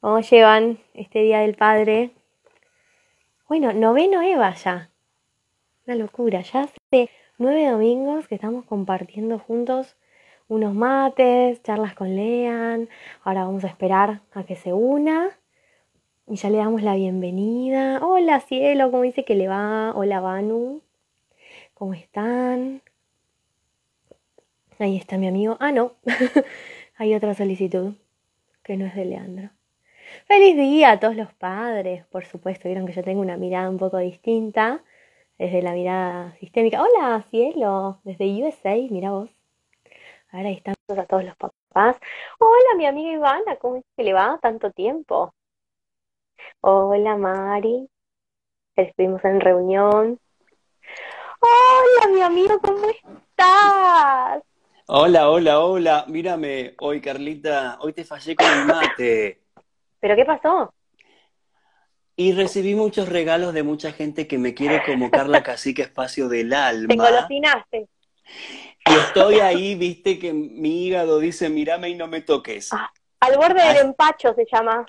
¿Cómo llevan este Día del Padre? Bueno, noveno Eva ya. Una locura. Ya hace nueve domingos que estamos compartiendo juntos unos mates, charlas con Lean. Ahora vamos a esperar a que se una. Y ya le damos la bienvenida. Hola cielo, ¿cómo dice que le va? Hola Banu. ¿Cómo están? Ahí está mi amigo. Ah, no. Hay otra solicitud que no es de Leandro. Feliz día a todos los padres, por supuesto. Vieron que yo tengo una mirada un poco distinta desde la mirada sistémica. Hola, cielo, desde USA, mira vos. Ahora están a todos los papás. Hola, mi amiga Ivana, ¿cómo es que le va tanto tiempo? Hola, Mari. Estuvimos en reunión. Hola, mi amigo, ¿cómo estás? Hola, hola, hola. Mírame, hoy Carlita, hoy te fallé con el mate. ¿Pero qué pasó? Y recibí muchos regalos de mucha gente que me quiere como Carla Cacique Espacio del Alma. Te golosinaste. Y estoy ahí, viste, que mi hígado dice, mírame y no me toques. Ah, al borde del empacho se llama.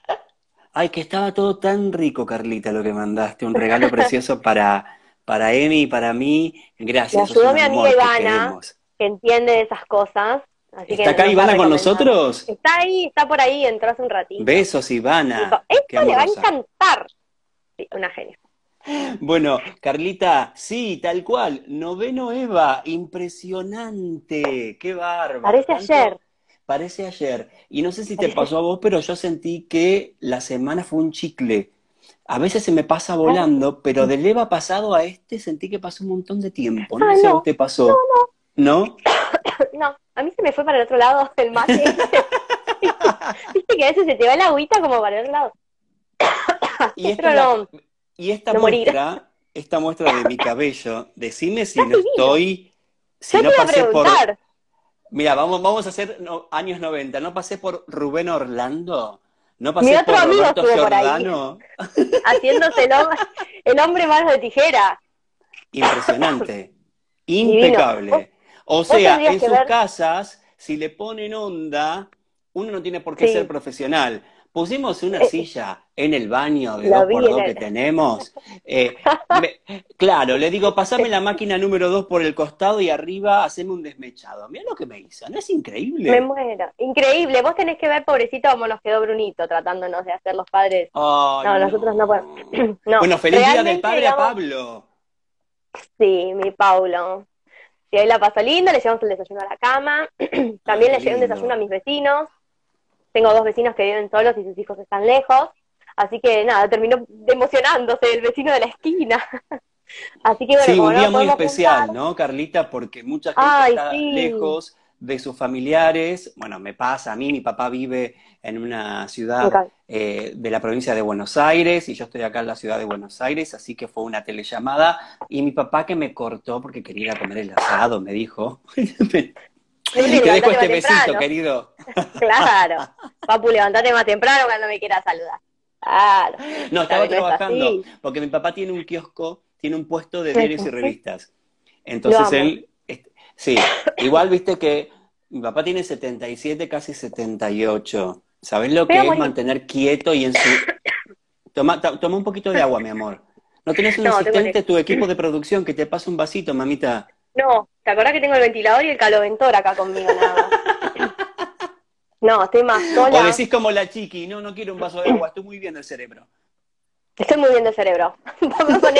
Ay, que estaba todo tan rico, Carlita, lo que mandaste. Un regalo precioso para, para Emi y para mí. Gracias. Me ayudó mi amiga Ivana, que, entiende de esas cosas. ¿Está acá Ivana con nosotros? Está ahí, está por ahí, entró hace un ratito. Besos, Ivana. Esto le va a encantar. Sí, una genia. Bueno, Carlita, sí, tal cual. Noveno Eva, impresionante. Qué bárbaro. Parece ayer. Parece ayer. Y no sé si te pasó a vos, pero yo sentí que la semana fue un chicle. A veces se me pasa volando, pero del Eva pasado a este sentí que pasó un montón de tiempo. No ah, sé si te pasó. No, no. ¿No? No, a mí se me fue para el otro lado el mate. Viste que a veces se te va la agüita como para el otro lado. y esta, y esta muestra, esta muestra de mi cabello, decime si no estoy, si no pasé por Mira, vamos, vamos a hacer años 90. ¿No pasé por Rubén Orlando? ¿No pasé Mi otro por amigo Roberto por ahí. Haciéndose el, el hombre más de tijera. Impresionante. Impecable. O sea, en sus casas, si le ponen onda, uno no tiene por qué ser profesional. Pusimos una eh, silla en el baño de dos por dos que tenemos. Eh, claro, le digo, pasame la máquina número dos por el costado y arriba haceme un desmechado. Mira lo que me hizo, ¿no es increíble? Me muero. Increíble. Vos tenés que ver, pobrecito, cómo nos quedó Brunito tratándonos de hacer los padres. no, nosotros no podemos. bueno, feliz día del padre a Pablo. Sí, mi Paulo. Y ahí la pasó linda, le llevamos el desayuno a la cama. También le llevé un desayuno a mis vecinos tengo dos vecinos que viven solos y sus hijos están lejos, así que nada, terminó emocionándose el vecino de la esquina. así que bueno, sí, un día muy especial, ¿no, Carlita? Porque mucha gente está lejos de sus familiares. Bueno, me pasa a mí, mi papá vive en una ciudad eh, de la provincia de Buenos Aires y yo estoy acá en la ciudad de Buenos Aires, así que fue una telellamada y mi papá que me cortó porque quería ir a comer el asado, me dijo. Te dejo este besito, querido. Claro. Papu, levantate más temprano cuando me quieras saludar. Claro. No, estaba trabajando, porque mi papá tiene un kiosco, tiene un puesto de diarios y revistas. Entonces él, sí, igual viste que mi papá tiene 77, casi 78. ¿Sabes lo que es mantener quieto y en su... Toma, toma un poquito de agua, mi amor. ¿No tienes un asistente, tu equipo de producción, que te pase un vasito, mamita? No, ¿te acuerdas que tengo el ventilador y el caloventor acá conmigo nada No, estoy más sola. O decís como la chiqui, no, no quiero un vaso de agua, estoy muy bien del cerebro. Estoy muy bien del cerebro. Con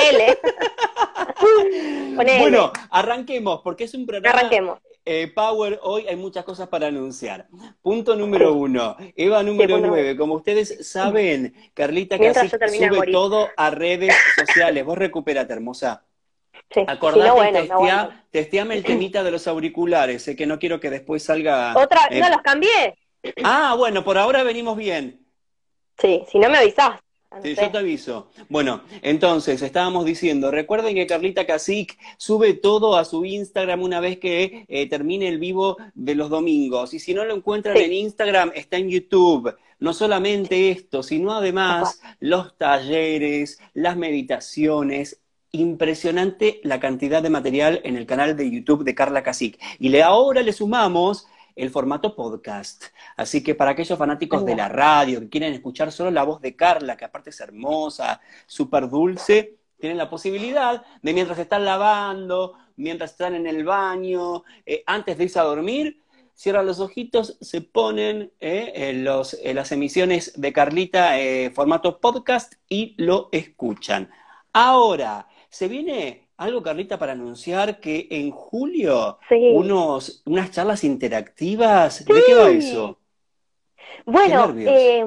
él, Bueno, arranquemos, porque es un programa. Arranquemos. Eh, Power, hoy hay muchas cosas para anunciar. Punto número uno. Eva número nueve. Como ustedes saben, Carlita casi sube todo a redes sociales. Vos recuperate, hermosa. Sí. Acordate, testeame el temita de los auriculares, sé que no quiero que después salga... Otra, no los cambié. Ah, bueno, por ahora venimos bien. Sí, si no me avisás. Sí, yo te aviso. Bueno, entonces estábamos diciendo, recuerden que Carlita Casic sube todo a su Instagram una vez que eh, termine el vivo de los domingos. Y si no lo encuentran en Instagram, está en YouTube. No solamente esto, sino además los talleres, las meditaciones, impresionante la cantidad de material en el canal de YouTube de Carla Casic. Y le, ahora le sumamos el formato podcast. Así que para aquellos fanáticos de la radio que quieren escuchar solo la voz de Carla, que aparte es hermosa, súper dulce, tienen la posibilidad de mientras están lavando, mientras están en el baño, eh, antes de irse a dormir, cierran los ojitos, se ponen eh, las emisiones de Carlita eh, formato podcast y lo escuchan. Ahora, se viene algo, Carlita, para anunciar que en julio unos, unas charlas interactivas. ¿De qué va eso? Bueno, eh,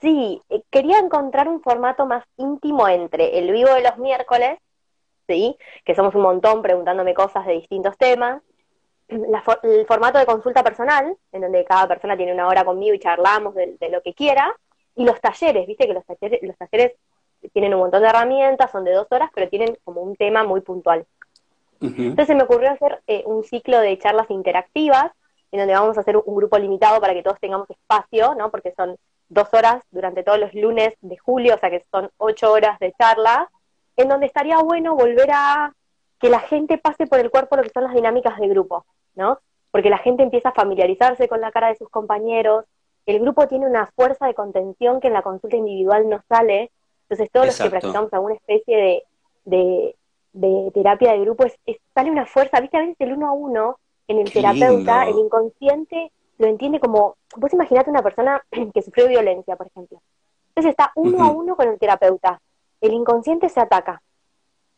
sí, quería encontrar un formato más íntimo entre el vivo de los miércoles, ¿sí? que somos un montón preguntándome cosas de distintos temas, el formato de consulta personal, en donde cada persona tiene una hora conmigo y charlamos de, lo que quiera, y los talleres, viste que los talleres, los talleres tienen un montón de herramientas, son de dos horas, pero tienen como un tema muy puntual. Entonces se me ocurrió hacer eh, un ciclo de charlas interactivas, en donde vamos a hacer un grupo limitado para que todos tengamos espacio, ¿no? Porque son dos horas durante todos los lunes de julio, o sea que son ocho horas de charla, en donde estaría bueno volver a que la gente pase por el cuerpo lo que son las dinámicas de grupo, ¿no? Porque la gente empieza a familiarizarse con la cara de sus compañeros, el grupo tiene una fuerza de contención que en la consulta individual no sale, entonces todos los que practicamos alguna especie de, de, terapia de grupo, es, sale una fuerza, viste, a veces el uno a uno en el terapeuta, el inconsciente lo entiende como, vos imaginate una persona que sufrió violencia, por ejemplo. Entonces está uno a uno con el terapeuta. El inconsciente se ataca,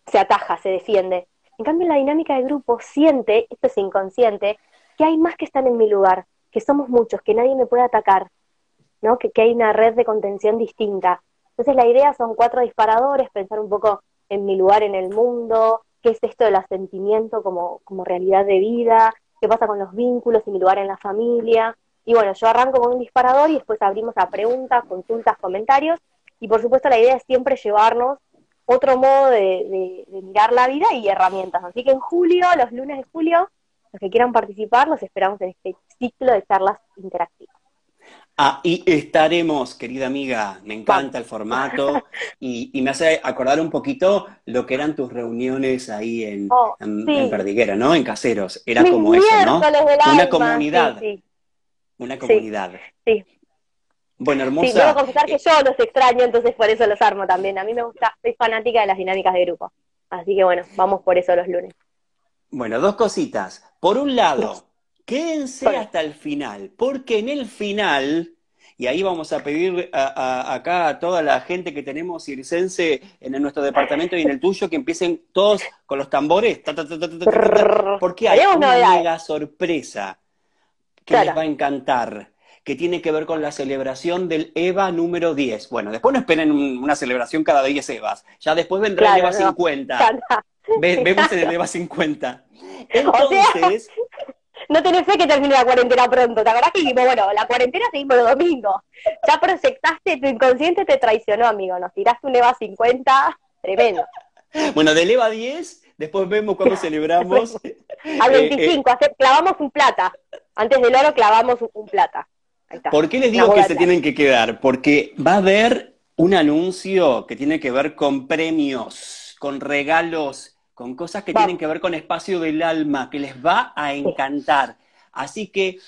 se ataja, se defiende. En cambio, la dinámica de grupo siente, esto es inconsciente, que hay más que están en mi lugar, que somos muchos, que nadie me puede atacar, ¿no? Que, hay una red de contención distinta. Entonces la idea son cuatro disparadores, pensar un poco en mi lugar en el mundo, qué es esto del asentimiento como, como realidad de vida, qué pasa con los vínculos y mi lugar en la familia. Y bueno, yo arranco con un disparador y después abrimos a preguntas, consultas, comentarios. Y por supuesto la idea es siempre llevarnos otro modo de, mirar la vida y herramientas. Así que en julio, los lunes de julio, los que quieran participar, los esperamos en este ciclo de charlas interactivas. Ah, y estaremos, querida amiga, me encanta el formato y, me hace acordar un poquito lo que eran tus reuniones ahí en, oh, Perdiguera, ¿no? En Caseros. Era como eso, ¿no? Una comunidad. Una comunidad. Sí. Bueno, hermosa. Sí, debo confesar que yo los extraño, entonces por eso los armo también. A mí me gusta, soy fanática de las dinámicas de grupo. Así que bueno, vamos por eso los lunes. Bueno, dos cositas. Por un lado, quédense hasta el final, porque en el final, y ahí vamos a pedir acá a toda la gente que tenemos circense en nuestro departamento y en el tuyo, que empiecen todos con los tambores, porque hay una mega sorpresa que les va a encantar que tiene que ver con la celebración del EVA número 10. Bueno, después no esperen una celebración cada 10 EVAs, ya después vendrá el EVA 50. vemos en el EVA 50. Entonces... no tenés fe que termine la cuarentena pronto. ¿Te acordás que dijimos, bueno, la cuarentena seguimos los domingos? Ya proyectaste, tu inconsciente te traicionó, amigo. Nos tiraste un EVA 50, tremendo. Bueno, del EVA 10, después vemos cuándo celebramos. Al 25, eh, eh. clavamos un plata. Antes del oro clavamos un plata. ¿Por qué les digo que se tienen que quedar? Porque va a haber un anuncio que tiene que ver con premios, con regalos, con cosas que tienen que ver con espacio del alma, que les va a encantar. Así que,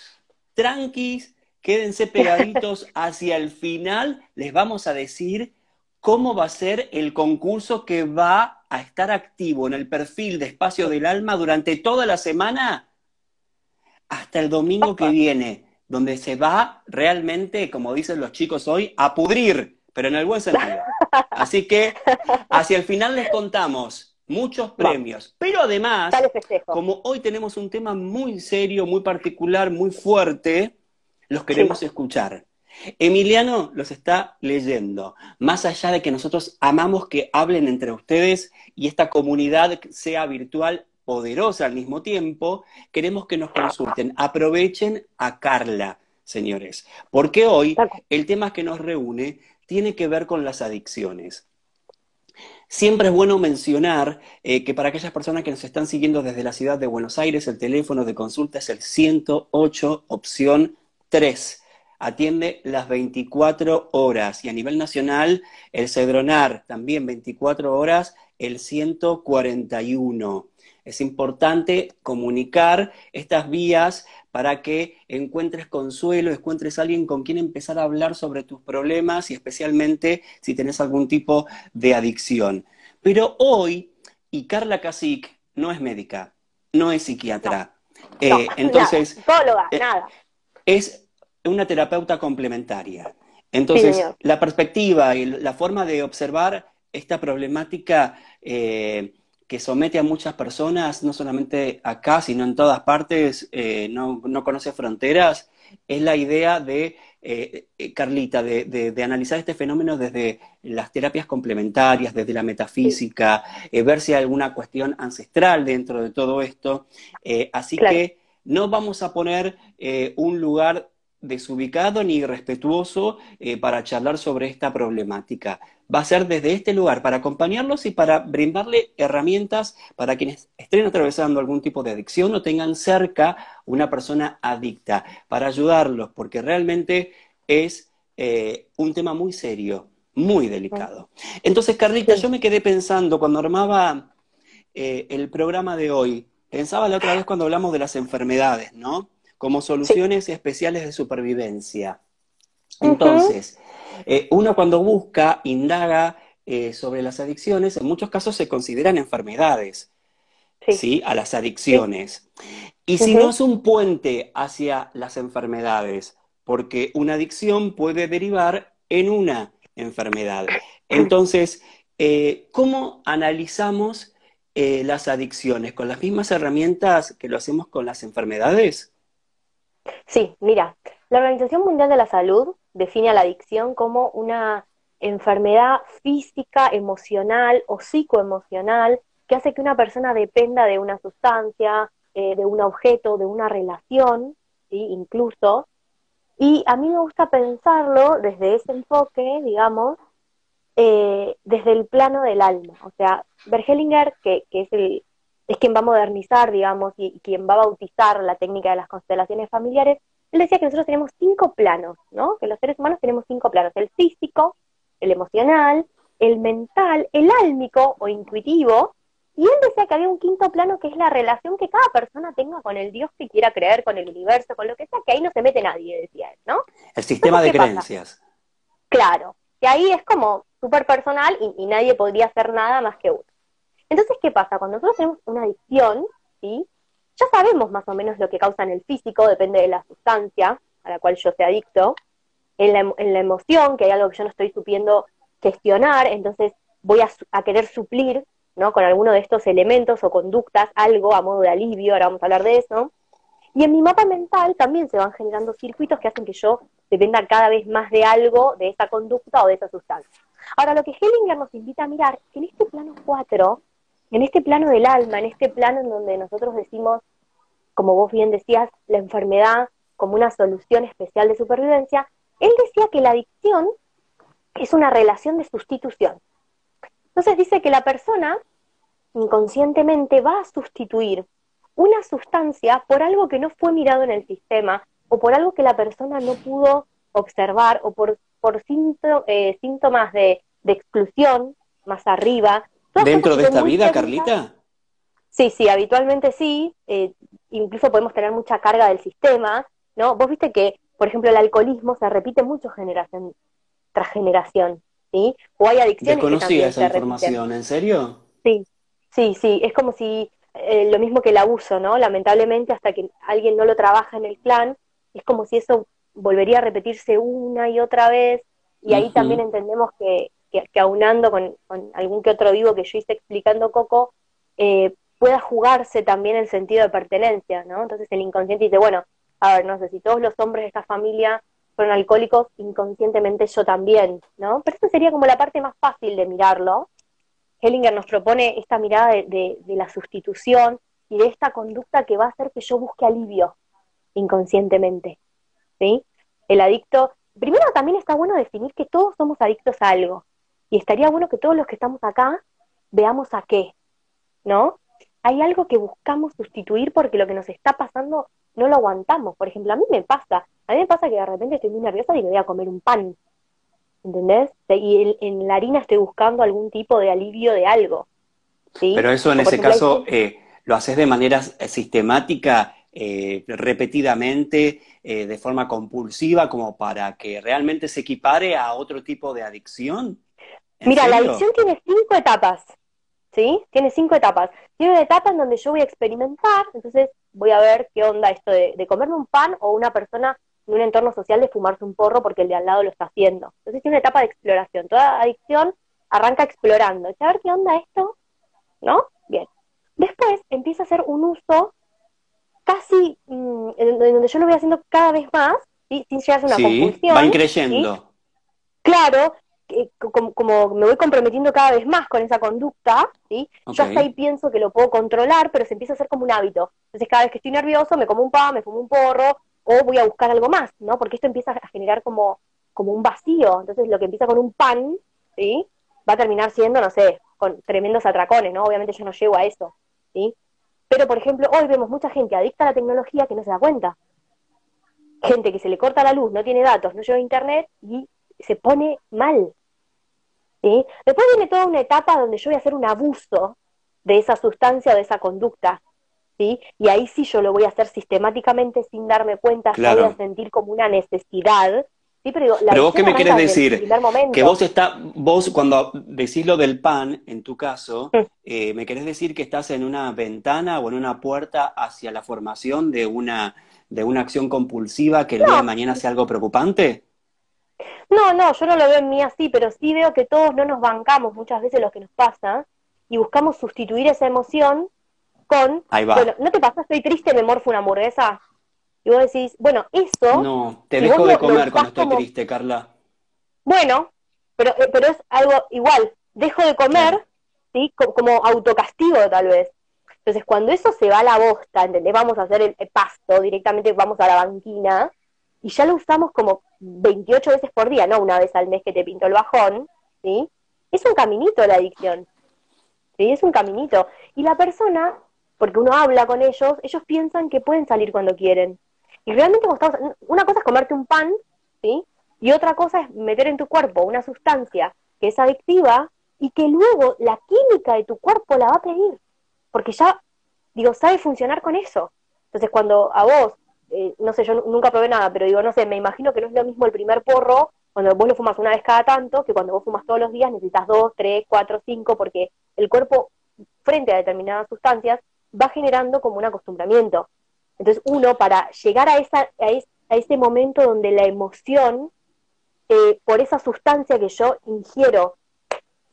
tranquis, quédense pegaditos hacia el final, les vamos a decir cómo va a ser el concurso que va a estar activo en el perfil de Espacio del Alma durante toda la semana hasta el domingo que viene donde se va realmente, como dicen los chicos hoy, a pudrir, pero en el buen sentido. Así que hacia el final les contamos muchos premios, pero además, como hoy tenemos un tema muy serio, muy particular, muy fuerte, los queremos escuchar. Emiliano los está leyendo. Más allá de que nosotros amamos que hablen entre ustedes y esta comunidad sea virtual, poderosa al mismo tiempo, queremos que nos consulten. Aprovechen a Carla, señores, porque hoy el tema que nos reúne tiene que ver con las adicciones. Siempre es bueno mencionar eh, que para aquellas personas que nos están siguiendo desde la ciudad de Buenos Aires, el teléfono de consulta es el 108, opción 3. Atiende las 24 horas y a nivel nacional el Cedronar también 24 horas, el 141. Es importante comunicar estas vías para que encuentres consuelo, encuentres a alguien con quien empezar a hablar sobre tus problemas y especialmente si tenés algún tipo de adicción. Pero hoy, y Carla Casic no es médica, no es psiquiatra. Eh, entonces, eh, nada. Es una terapeuta complementaria. Entonces, la perspectiva y la forma de observar esta problemática eh, que somete a muchas personas, no solamente acá, sino en todas partes, eh, no, conoce fronteras, es la idea de, eh, Carlita, de, analizar este fenómeno desde las terapias complementarias, desde la metafísica, ver si hay alguna cuestión ancestral dentro de todo esto. así que no vamos a poner un lugar desubicado ni irrespetuoso para charlar sobre esta problemática va a ser desde este lugar para acompañarlos y para brindarle herramientas para quienes estén atravesando algún tipo de adicción o tengan cerca una persona adicta, para ayudarlos, porque realmente es eh, un tema muy serio, muy delicado. Entonces, Carlita, yo me quedé pensando cuando armaba eh, el programa de hoy, pensaba la otra vez cuando hablamos de las enfermedades, ¿no? Como soluciones especiales de supervivencia. Entonces, eh, uno cuando busca, indaga eh, sobre las adicciones, en muchos casos se consideran enfermedades, ¿sí? A las adicciones. Y si no es un puente hacia las enfermedades, porque una adicción puede derivar en una enfermedad. Entonces, eh, ¿cómo analizamos las adicciones? ¿Con las mismas herramientas que lo hacemos con las enfermedades? Sí, mira, la Organización Mundial de la Salud define a la adicción como una enfermedad física, emocional o psicoemocional que hace que una persona dependa de una sustancia, eh, de un objeto, de una relación, ¿sí? incluso. Y a mí me gusta pensarlo desde ese enfoque, digamos, eh, desde el plano del alma. O sea, Bergelinger, que, que es, el, es quien va a modernizar, digamos, y quien va a bautizar la técnica de las constelaciones familiares, él decía que nosotros tenemos cinco planos, ¿no? Que los seres humanos tenemos cinco planos, el físico, el emocional, el mental, el álmico o intuitivo, y él decía que había un quinto plano que es la relación que cada persona tenga con el Dios que quiera creer, con el universo, con lo que sea, que ahí no se mete nadie, decía él, ¿no? El sistema de creencias. Claro, que ahí es como súper personal y, y, nadie podría hacer nada más que uno. Entonces, ¿qué pasa? Cuando nosotros tenemos una adicción, ¿sí? Ya sabemos más o menos lo que causa en el físico, depende de la sustancia a la cual yo sea adicto. En la, en la emoción, que hay algo que yo no estoy supiendo gestionar, entonces voy a, querer suplir ¿no? con alguno de estos elementos o conductas algo a modo de alivio, ahora vamos a hablar de eso. Y en mi mapa mental también se van generando circuitos que hacen que yo dependa cada vez más de algo, de esa conducta o de esa sustancia. Ahora, lo que Hellinger nos invita a mirar, en este plano 4 en este plano del alma, en este plano en donde nosotros decimos, como vos bien decías, la enfermedad como una solución especial de supervivencia, él decía que la adicción es una relación de sustitución. Entonces dice que la persona inconscientemente va a sustituir una sustancia por algo que no fue mirado en el sistema o por algo que la persona no pudo observar o por, eh, síntomas de exclusión más arriba ¿Dentro de esta vida, Carlita? Sí, sí, habitualmente sí. Eh, incluso podemos tener mucha carga del sistema, ¿no? Vos viste que, por ejemplo, el alcoholismo se repite mucho generación tras generación, ¿sí? O hay adicciones Desconocía esa información, ¿en serio? Sí, sí, sí. Es como si eh, lo mismo que el abuso, ¿no? Lamentablemente, hasta que alguien no lo trabaja en el clan, es como si eso volvería a repetirse una y otra vez. Y ahí también entendemos que, que, aunando con, algún que otro vivo que yo hice explicando Coco, eh, pueda jugarse también el sentido de pertenencia, ¿no? Entonces el inconsciente dice, bueno, a ver, no sé, si todos los hombres de esta familia fueron alcohólicos, inconscientemente yo también, ¿no? Pero eso sería como la parte más fácil de mirarlo. Hellinger nos propone esta mirada de, de la sustitución y de esta conducta que va a hacer que yo busque alivio inconscientemente, ¿sí? El adicto, primero también está bueno definir que todos somos adictos a algo, y estaría bueno que todos los que estamos acá veamos a qué, ¿no? Hay algo que buscamos sustituir porque lo que nos está pasando no lo aguantamos. Por ejemplo, a mí me pasa, a mí me pasa que de repente estoy muy nerviosa y me voy a comer un pan, ¿entendés? Y en, la harina estoy buscando algún tipo de alivio de algo. ¿sí? Pero eso en ese caso, eh, lo haces de manera sistemática, eh, repetidamente, eh, de forma compulsiva, como para que realmente se equipare a otro tipo de adicción? Mira, la adicción tiene cinco etapas, ¿sí? Tiene cinco etapas. Tiene una etapa en donde yo voy a experimentar, entonces voy a ver qué onda esto de, de comerme un pan o una persona en un entorno social de fumarse un porro porque el de al lado lo está haciendo. Entonces tiene una etapa de exploración. Toda adicción arranca explorando. A ver qué onda esto, ¿no? Bien. Después empieza a hacer un uso casi mm, en, donde yo lo voy haciendo cada vez más, sin llegar a una sí, Va creyendo. Claro, como, me voy comprometiendo cada vez más con esa conducta, ¿sí? yo hasta ahí pienso que lo puedo controlar, pero se empieza a hacer como un hábito. Entonces cada vez que estoy nervioso me como un pan, me fumo un porro, o voy a buscar algo más, ¿no? Porque esto empieza a generar como, como un vacío. Entonces lo que empieza con un pan, ¿sí? Va a terminar siendo, no sé, con tremendos atracones, ¿no? Obviamente yo no llego a eso, ¿sí? Pero, por ejemplo, hoy vemos mucha gente adicta a la tecnología que no se da cuenta. Gente que se le corta la luz, no tiene datos, no lleva internet y se pone mal. ¿sí? Después viene toda una etapa donde yo voy a hacer un abuso de esa sustancia o de esa conducta. ¿sí? Y ahí sí yo lo voy a hacer sistemáticamente sin darme cuenta, yo voy a sentir como una necesidad. Sí, pero, vos qué me querés decir? Que vos está, vos cuando decís lo del pan, en tu caso, mm. eh, ¿me querés decir que estás en una ventana o en una puerta hacia la formación de una, de una acción compulsiva que el día de mañana sea algo preocupante? No, no, yo no lo veo en mí así, pero sí veo que todos no nos bancamos muchas veces lo que nos pasa y buscamos sustituir esa emoción con, bueno, ¿no te pasa? Estoy triste, me morfo una hamburguesa. Y vos decís, bueno, eso... No, te dejo de comer cuando estoy triste, Carla. Bueno, pero, eh, pero es algo igual, dejo de comer, ¿sí? Como, autocastigo tal vez. Entonces, cuando eso se va a la bosta, ¿entendés? Vamos a hacer el, pasto, directamente vamos a la banquina, y ya lo usamos como 28 veces por día, no una vez al mes que te pinto el bajón, ¿sí? Es un caminito la adicción, ¿sí? Es un caminito. Y la persona porque uno habla con ellos, ellos piensan que pueden salir cuando quieren. Y realmente una cosa es comerte un pan, ¿sí? Y otra cosa es meter en tu cuerpo una sustancia que es adictiva y que luego la química de tu cuerpo la va a pedir, porque ya, digo, sabe funcionar con eso. Entonces cuando a vos, eh, no sé, yo nunca probé nada, pero digo, no sé, me imagino que no es lo mismo el primer porro cuando vos lo fumas una vez cada tanto, que cuando vos fumas todos los días necesitas dos, tres, cuatro, cinco, porque el cuerpo, frente a determinadas sustancias, va generando como un acostumbramiento. Entonces uno para llegar a, esa, a, ese momento donde la emoción eh, por esa sustancia que yo ingiero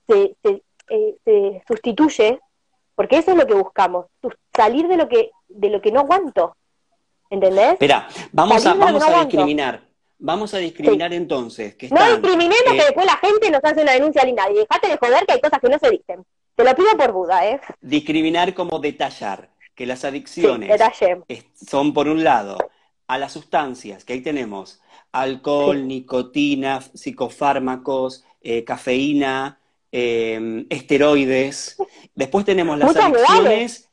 se, eh, se, sustituye, porque eso es lo que buscamos, salir de lo que, de lo que no aguanto. ¿Entendés? Espera, vamos a, vamos a discriminar. Vamos a discriminar entonces. Que no discriminemos que eh, después la gente nos hace una denuncia linda. Y dejate de joder que hay cosas que no se dicen. Te lo pido por duda, ¿eh? Discriminar como detallar, que las adicciones son, por un lado, a las sustancias, que ahí tenemos alcohol, nicotina, psicofármacos, eh, cafeína, em, esteroides. Después tenemos las adicciones.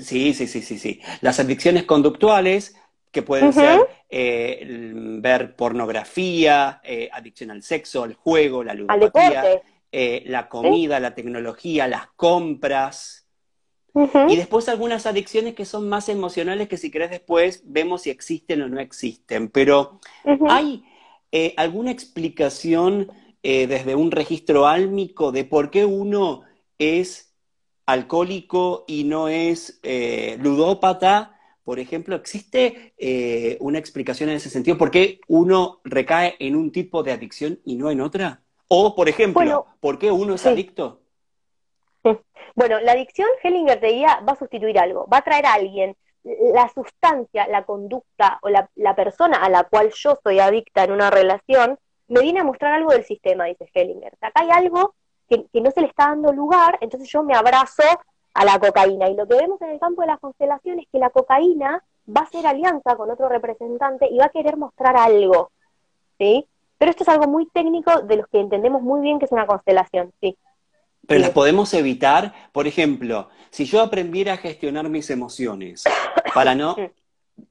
Sí, sí, sí, sí, sí. Las adicciones conductuales, que pueden ser eh, ver pornografía, eh, adicción al sexo, al juego, la ludopatía. Eh, la comida, la tecnología, las compras. Y después algunas adicciones que son más emocionales que si querés después vemos si existen o no existen. Pero ¿hay alguna explicación desde un registro álmico de por qué uno es alcohólico y no es ludópata? Por ejemplo, ¿existe una explicación en ese sentido? ¿Por qué uno recae en un tipo de adicción y no en otra? O, por ejemplo, ¿por qué uno es adicto? Bueno, la adicción, Hellinger te diría, va a sustituir algo, va a traer a alguien. La sustancia, la conducta o la, persona a la cual yo soy adicta en una relación, me viene a mostrar algo del sistema, dice Hellinger. Acá hay algo que, que no se le está dando lugar, entonces yo me abrazo a la cocaína. Y lo que vemos en el campo de las constelaciones es que la cocaína va a hacer alianza con otro representante y va a querer mostrar algo. ¿sí? Pero esto es algo muy técnico de los que entendemos muy bien que es una constelación, sí. Pero las podemos evitar, por ejemplo, si yo aprendiera a gestionar mis emociones para no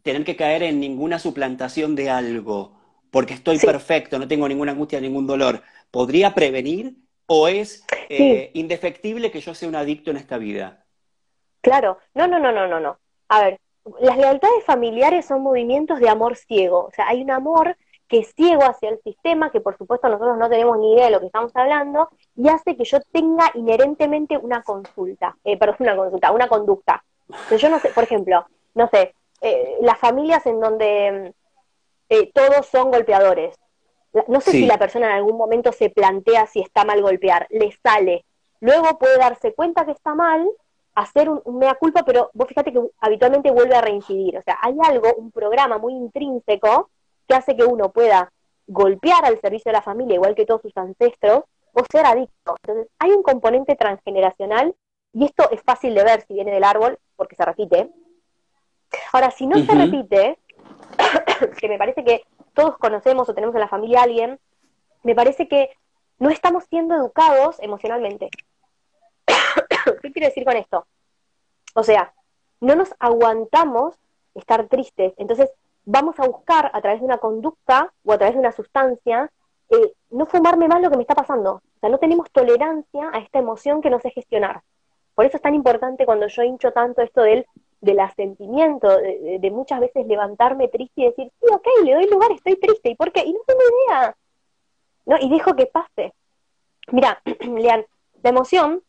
tener que caer en ninguna suplantación de algo, porque estoy perfecto, no tengo ninguna angustia, ningún dolor, ¿podría prevenir o es eh, indefectible que yo sea un adicto en esta vida? Claro, no, no, no, no, no, no. A ver, las lealtades familiares son movimientos de amor ciego. O sea, hay un amor que es ciego hacia el sistema, que por supuesto nosotros no tenemos ni idea de lo que estamos hablando, y hace que yo tenga inherentemente una consulta, eh, perdón, una consulta, una conducta. Entonces, yo no sé, por ejemplo, no sé, eh, las familias en donde eh, todos son golpeadores. No sé si la persona en algún momento se plantea si está mal golpear, le sale. Luego puede darse cuenta que está mal, hacer un, mea culpa, pero vos fíjate que habitualmente vuelve a reincidir. O sea, hay algo, un programa muy intrínseco que hace que uno pueda golpear al servicio de la familia, igual que todos sus ancestros, o ser adicto. Entonces, hay un componente transgeneracional, y esto es fácil de ver si viene del árbol, porque se repite. Ahora, si no se repite, que me parece que todos conocemos o tenemos en la familia a alguien, me parece que no estamos siendo educados emocionalmente. ¿Qué quiero decir con esto? O sea, no nos aguantamos estar tristes, entonces vamos a buscar a través de una conducta o a través de una sustancia eh, no fumarme más lo que me está pasando. O sea, no tenemos tolerancia a esta emoción que no sé gestionar. Por eso es tan importante cuando yo hincho tanto esto del, del asentimiento, de, muchas veces levantarme triste y decir, sí, ok, le doy lugar, estoy triste. ¿Y por qué? Y no tengo idea. ¿No? Y dejo que pase. Mira, Lean, la emoción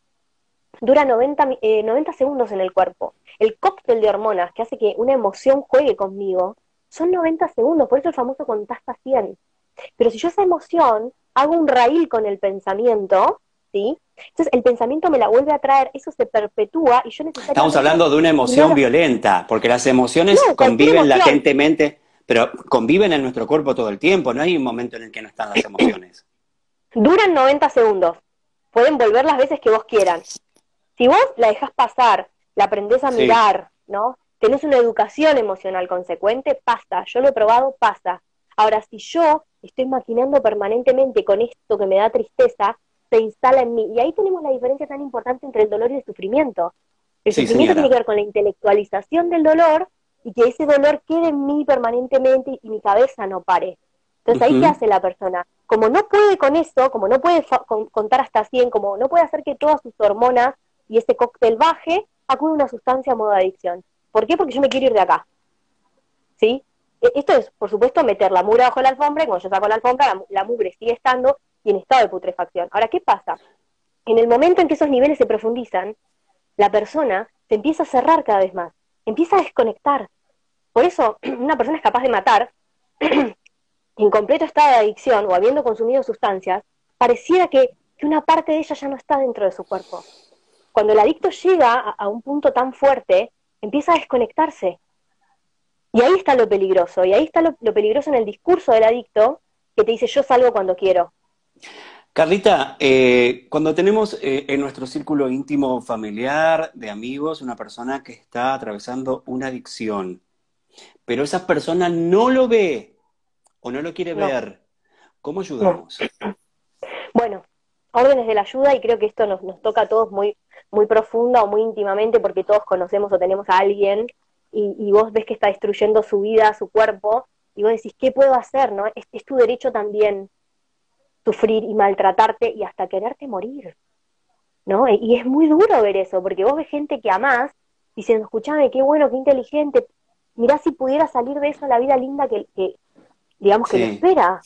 dura 90, 90 eh, segundos en el cuerpo. El cóctel de hormonas que hace que una emoción juegue conmigo son 90 segundos, por eso el famoso contasta 100. Pero si yo esa emoción hago un raíl con el pensamiento, ¿sí? Entonces el pensamiento me la vuelve a traer, eso se perpetúa y yo necesito... Estamos hablando de una emoción violenta, porque las emociones conviven latentemente, pero conviven en nuestro cuerpo todo el tiempo, no hay un momento en el que no están las emociones. Duran 90 segundos, pueden volver las veces que vos quieran. Si vos la dejas pasar, la aprendés a mirar, ¿no? Tenés una educación emocional consecuente, pasa. Yo lo he probado, pasa. Ahora, si yo estoy maquinando permanentemente con esto que me da tristeza, se instala en mí. Y ahí tenemos la diferencia tan importante entre el dolor y el sufrimiento. El sufrimiento tiene que ver con la intelectualización del dolor y que ese dolor quede en mí permanentemente y mi cabeza no pare. Entonces, ahí qué hace la persona? Como no puede con eso, como no puede contar hasta 100, como no puede hacer que todas sus hormonas y ese cóctel baje, acude una sustancia a modo de adicción. ¿Por qué? Porque yo me quiero ir de acá. ¿Sí? E, esto es, por supuesto, meter la mugre bajo la alfombra, y cuando yo saco la alfombra, la, mugre sigue estando y en estado de putrefacción. Ahora, ¿qué pasa? En el momento en que esos niveles se profundizan, la persona se empieza a cerrar cada vez más, empieza a desconectar. Por eso, una persona es capaz de matar en completo estado de adicción o habiendo consumido sustancias, pareciera que, que una parte de ella ya no está dentro de su cuerpo cuando el adicto llega a, un punto tan fuerte, empieza a desconectarse. Y ahí está lo peligroso, y ahí está lo, peligroso en el discurso del adicto que te dice yo salgo cuando quiero. Carlita, eh, cuando tenemos eh, en nuestro círculo íntimo familiar, de amigos, una persona que está atravesando una adicción, pero esa persona no lo ve o no lo quiere ver, ¿cómo ayudamos? Bueno, órdenes de la ayuda, y creo que esto nos, nos toca a todos muy, muy profunda o muy íntimamente porque todos conocemos o tenemos a alguien y, vos ves que está destruyendo su vida, su cuerpo, y vos decís, ¿qué puedo hacer? no es, tu derecho también sufrir y maltratarte y hasta quererte morir. ¿no? Y es muy duro ver eso, porque vos ves gente que amás diciendo, escuchame, qué bueno, qué inteligente, mirá si pudiera salir de eso la vida linda que, digamos, que le espera,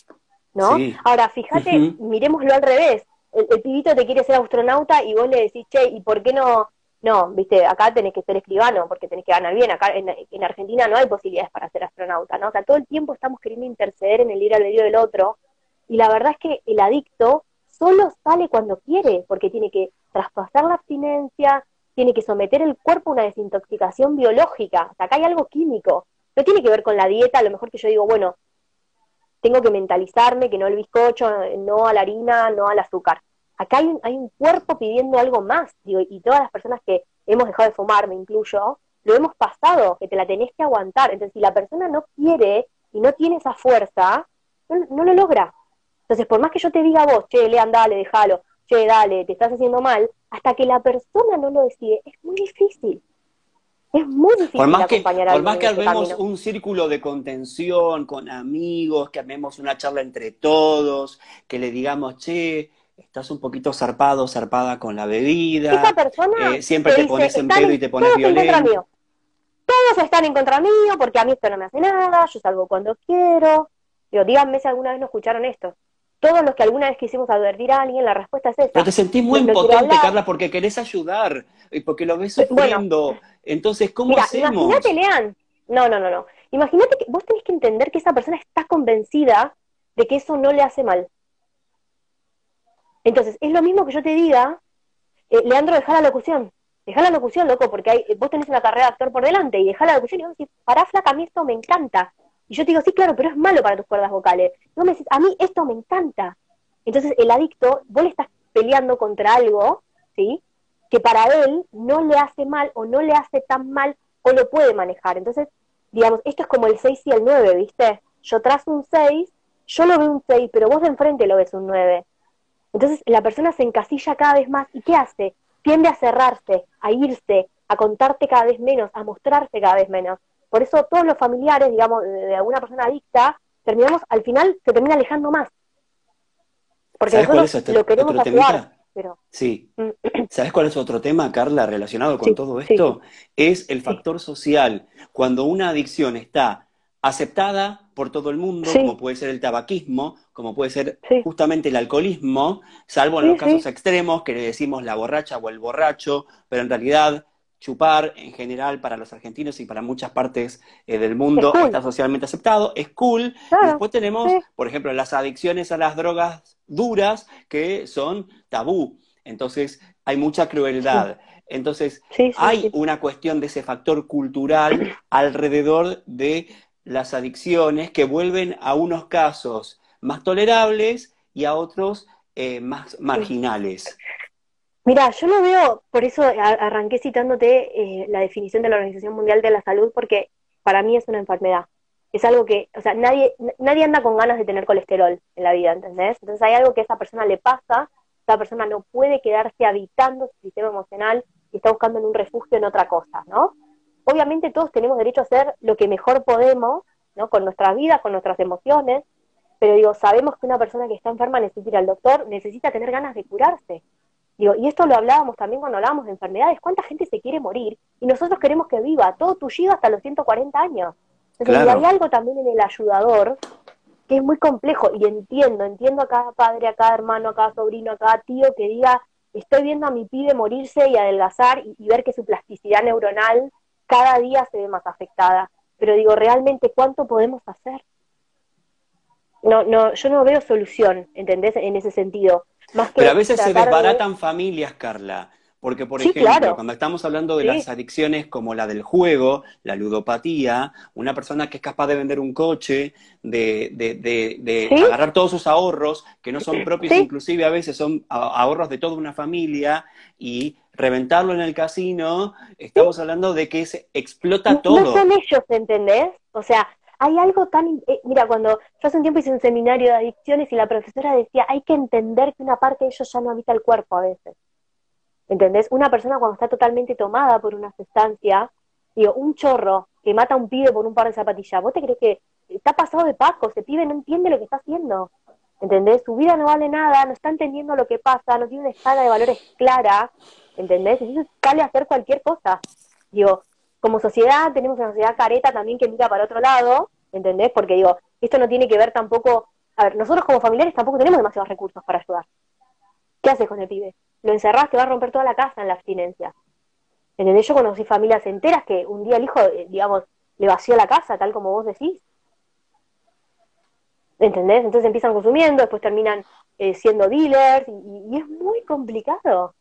¿no? Ahora, fíjate, miremoslo al revés, el, pibito te quiere ser astronauta y vos le decís, che, ¿y por qué no? No, viste, acá tenés que ser escribano porque tenés que ganar bien. Acá en, Argentina no hay posibilidades para ser astronauta, ¿no? O sea, todo el tiempo estamos queriendo interceder en el ir al medio del otro. Y la verdad es que el adicto solo sale cuando quiere, porque tiene que traspasar la abstinencia, tiene que someter el cuerpo a una desintoxicación biológica. O sea, acá hay algo químico. No tiene que ver con la dieta, a lo mejor que yo digo, bueno, tengo que mentalizarme que no al bizcocho, no a la harina, no al azúcar. Acá hay un, hay un cuerpo pidiendo algo más, digo, y todas las personas que hemos dejado de fumar, me incluyo, lo hemos pasado, que te la tenés que aguantar. Entonces, si la persona no quiere y no tiene esa fuerza, no, lo logra. Entonces, por más que yo te diga a vos, che, Lean, dale, déjalo, che, dale, te estás haciendo mal, hasta que la persona no lo decide, es muy difícil. Es muy difícil por más que, Por más que armemos un círculo de contención con amigos, que armemos una charla entre todos, que le digamos, che, estás un poquito zarpado, zarpada con la bebida. Esa persona eh, siempre te, pones en pedo y te pones violento. Todos están en contra mío porque a mí esto no me hace nada, yo salgo cuando quiero. Digo, díganme si alguna vez no escucharon esto. Todos los que alguna vez quisimos advertir a alguien, la respuesta es esa. Pero te sentís muy impotente, Carla, porque querés ayudar y porque lo ves sufriendo. Entonces, ¿cómo hacemos? Imagínate, Lean. No, no, no, no. Imagínate que vos tenés que entender que esa persona está convencida de que eso no le hace mal. Entonces, es lo mismo que yo te diga, eh, Leandro, deja la locución. Deja la locución, loco, porque hay, vos tenés una carrera de actor por delante y deja la locución y vos decís, pará, flaca, a mí esto me encanta. Y yo te digo, sí, claro, pero es malo para tus cuerdas vocales. Y vos me decís, a mí esto me encanta. Entonces, el adicto, vos le estás peleando contra algo, ¿sí? Que para él no le hace mal o no le hace tan mal o lo puede manejar. Entonces, digamos, esto es como el 6 y el 9, ¿viste? Yo trazo un 6, yo lo veo un 6, pero vos de enfrente lo ves un 9. Entonces la persona se encasilla cada vez más y ¿qué hace? Tiende a cerrarse, a irse, a contarte cada vez menos, a mostrarse cada vez menos. Por eso todos los familiares, digamos, de alguna persona adicta, terminamos, al final se termina alejando más. Porque nosotros lo queremos ayudar, pero... Sí. Mm. ¿Sabes cuál es otro tema, Carla, relacionado con todo esto? Es el factor social. Cuando una adicción está aceptada por todo el mundo, como puede ser el tabaquismo, como puede ser justamente el alcoholismo, salvo en los casos extremos que le decimos la borracha o el borracho, pero en realidad chupar en general para los argentinos y para muchas partes eh, del mundo está socialmente aceptado, es cool. Después tenemos, por ejemplo, las adicciones a las drogas duras que son tabú. Entonces hay mucha crueldad. Entonces hay una cuestión de ese factor cultural alrededor de las adicciones que vuelven a unos casos más tolerables y a otros eh, más marginales. Mira, yo no veo, por eso arranqué citándote eh, la definición de la Organización Mundial de la Salud, porque para mí es una enfermedad. Es algo que, o sea, nadie, nadie anda con ganas de tener colesterol en la vida, ¿entendés? Entonces hay algo que a esa persona le pasa, esa persona no puede quedarse habitando su sistema emocional y está buscando un refugio en otra cosa, ¿no? obviamente todos tenemos derecho a hacer lo que mejor podemos, ¿no? Con nuestras vidas, con nuestras emociones, pero digo, sabemos que una persona que está enferma necesita ir al doctor, necesita tener ganas de curarse. Digo, y esto lo hablábamos también cuando hablábamos de enfermedades, cuánta gente se quiere morir y nosotros queremos que viva todo tullido hasta los 140 años. Entonces, hay algo también en el ayudador que es muy complejo y entiendo, entiendo a cada padre, a cada hermano, a cada sobrino, a cada tío que diga, estoy viendo a mi pibe morirse y adelgazar y ver que su plasticidad neuronal cada día se ve más afectada. Pero digo, realmente, ¿cuánto podemos hacer? No, no, yo no veo solución, ¿entendés? En ese sentido. Más que Pero a veces se desbaratan familias, Carla. Porque, por ejemplo, cuando estamos hablando de las adicciones como la del juego, la ludopatía, una persona que es capaz de vender un coche, de, de, de, agarrar todos sus ahorros, que no son propios, inclusive a veces son ahorros de toda una familia, y reventarlo en el casino, estamos hablando de que se explota todo. No son ellos, ¿entendés? O sea, hay algo tan... Eh, mira, cuando yo hace un tiempo hice un seminario de adicciones y la profesora decía, hay que entender que una parte de ellos ya no habita el cuerpo a veces. ¿Entendés? Una persona cuando está totalmente tomada por una sustancia, digo, un chorro que mata a un pibe por un par de zapatillas, ¿vos te crees que está pasado de paco? Ese pibe no entiende lo que está haciendo. ¿Entendés? Su vida no vale nada, no está entendiendo lo que pasa, no tiene una escala de valores clara, ¿entendés? Entonces sale a hacer cualquier cosa. Digo, como sociedad tenemos una sociedad careta también que mira para otro lado, ¿entendés? Porque digo, esto no tiene que ver tampoco, a ver, nosotros como familiares tampoco tenemos demasiados recursos para ayudar. ¿Qué haces con el pibe? lo encerrás, te va a romper toda la casa en la abstinencia. ¿Entendés? Yo conocí familias enteras que un día el hijo, eh, digamos, le vació la casa, tal como vos decís. ¿Entendés? Entonces empiezan consumiendo, después terminan eh, siendo dealers y, es muy complicado.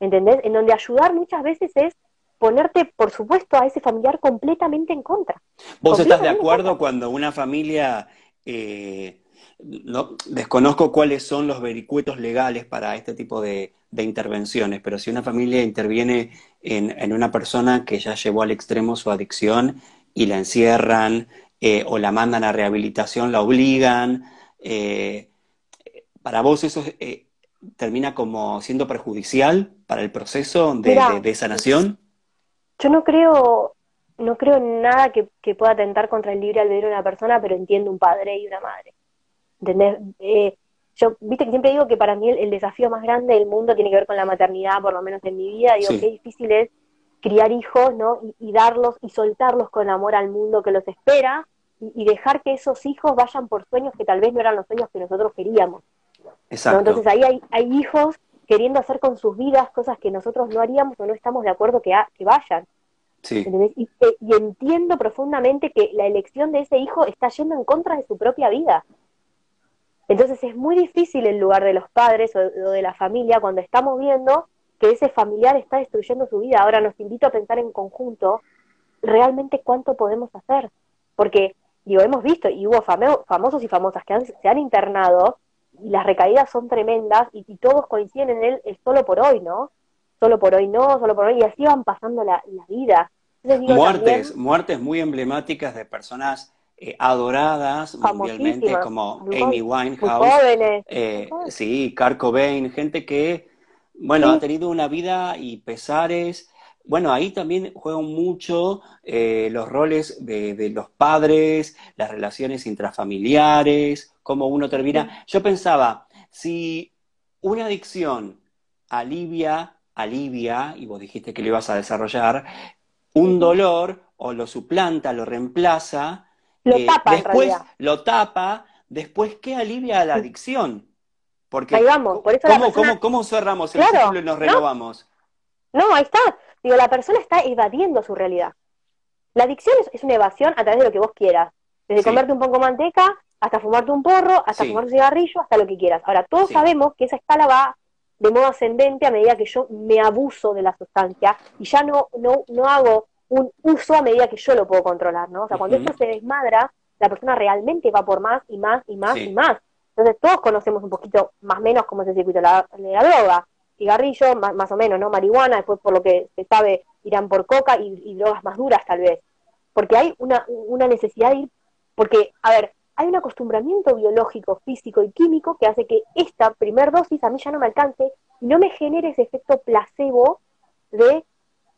¿Entendés? En donde ayudar muchas veces es ponerte, por supuesto, a ese familiar completamente en contra. ¿Vos estás de acuerdo cuando una familia eh, no, desconozco cuáles son los vericuetos legales para este tipo de, intervenciones, pero si una familia interviene en, una persona que ya llevó al extremo su adicción y la encierran eh, o la mandan a rehabilitación, la obligan, eh, ¿para vos eso eh, termina como siendo perjudicial para el proceso de, sanación? Yo no creo, no creo en nada que, que pueda atentar contra el libre albedrío de una persona, pero entiendo un padre y una madre. ¿Entendés? Eh, yo, viste que siempre digo que para mí el, desafío más grande del mundo tiene que ver con la maternidad, por lo menos en mi vida, digo, qué difícil es criar hijos, ¿no? Y, darlos y soltarlos con amor al mundo que los espera y, dejar que esos hijos vayan por sueños que tal vez no eran los sueños que nosotros queríamos. Exacto. Entonces ahí hay, hay, hijos queriendo hacer con sus vidas cosas que nosotros no haríamos o no estamos de acuerdo que, que vayan. Sí. Y, y, entiendo profundamente que la elección de ese hijo está yendo en contra de su propia vida. Entonces es muy difícil el lugar de los padres o de la familia cuando estamos viendo que ese familiar está destruyendo su vida. Ahora nos invito a pensar en conjunto realmente cuánto podemos hacer. Porque, digo, hemos visto, y hubo famosos y famosas que se han internado, y las recaídas son tremendas, y, todos coinciden en él el solo por hoy, ¿no? Solo por hoy no, solo por hoy, y así van pasando la, vida. muertes, muertes muy emblemáticas de personas eh, adoradas mundialmente como Amy Winehouse, eh, sí, Kurt Cobain, gente que bueno, ha tenido una vida y pesares. Bueno, ahí también juegan mucho eh, los roles de, los padres, las relaciones intrafamiliares, cómo uno termina. Yo pensaba, si una adicción alivia, alivia, y vos dijiste que lo ibas a desarrollar, un dolor o lo suplanta, lo reemplaza, lo eh, tapa, después lo tapa, después ¿qué alivia la adicción? Porque, ahí vamos, por eso ¿cómo, cerramos el ciclo y nos renovamos? No, ahí está. Digo, la persona está evadiendo su realidad. La adicción es, una evasión a través de lo que vos quieras. Desde comerte un poco de manteca, hasta fumarte un porro, hasta fumar un cigarrillo, hasta lo que quieras. Ahora, todos sabemos que esa escala va de modo ascendente a medida que yo me abuso de la sustancia y ya no, no, no hago un uso a medida que yo lo puedo controlar, ¿no? O sea, cuando esto se desmadra, la persona realmente va por más y más y más y más. Entonces todos conocemos un poquito más o menos cómo es el circuito de la, droga. Cigarrillo, más, o menos, ¿no? Marihuana, después por lo que se sabe irán por coca y, drogas más duras tal vez. Porque hay una, una necesidad de ir, porque, a ver, hay un acostumbramiento biológico, físico y químico que hace que esta primer dosis a mí ya no me alcance y no me genere ese efecto placebo de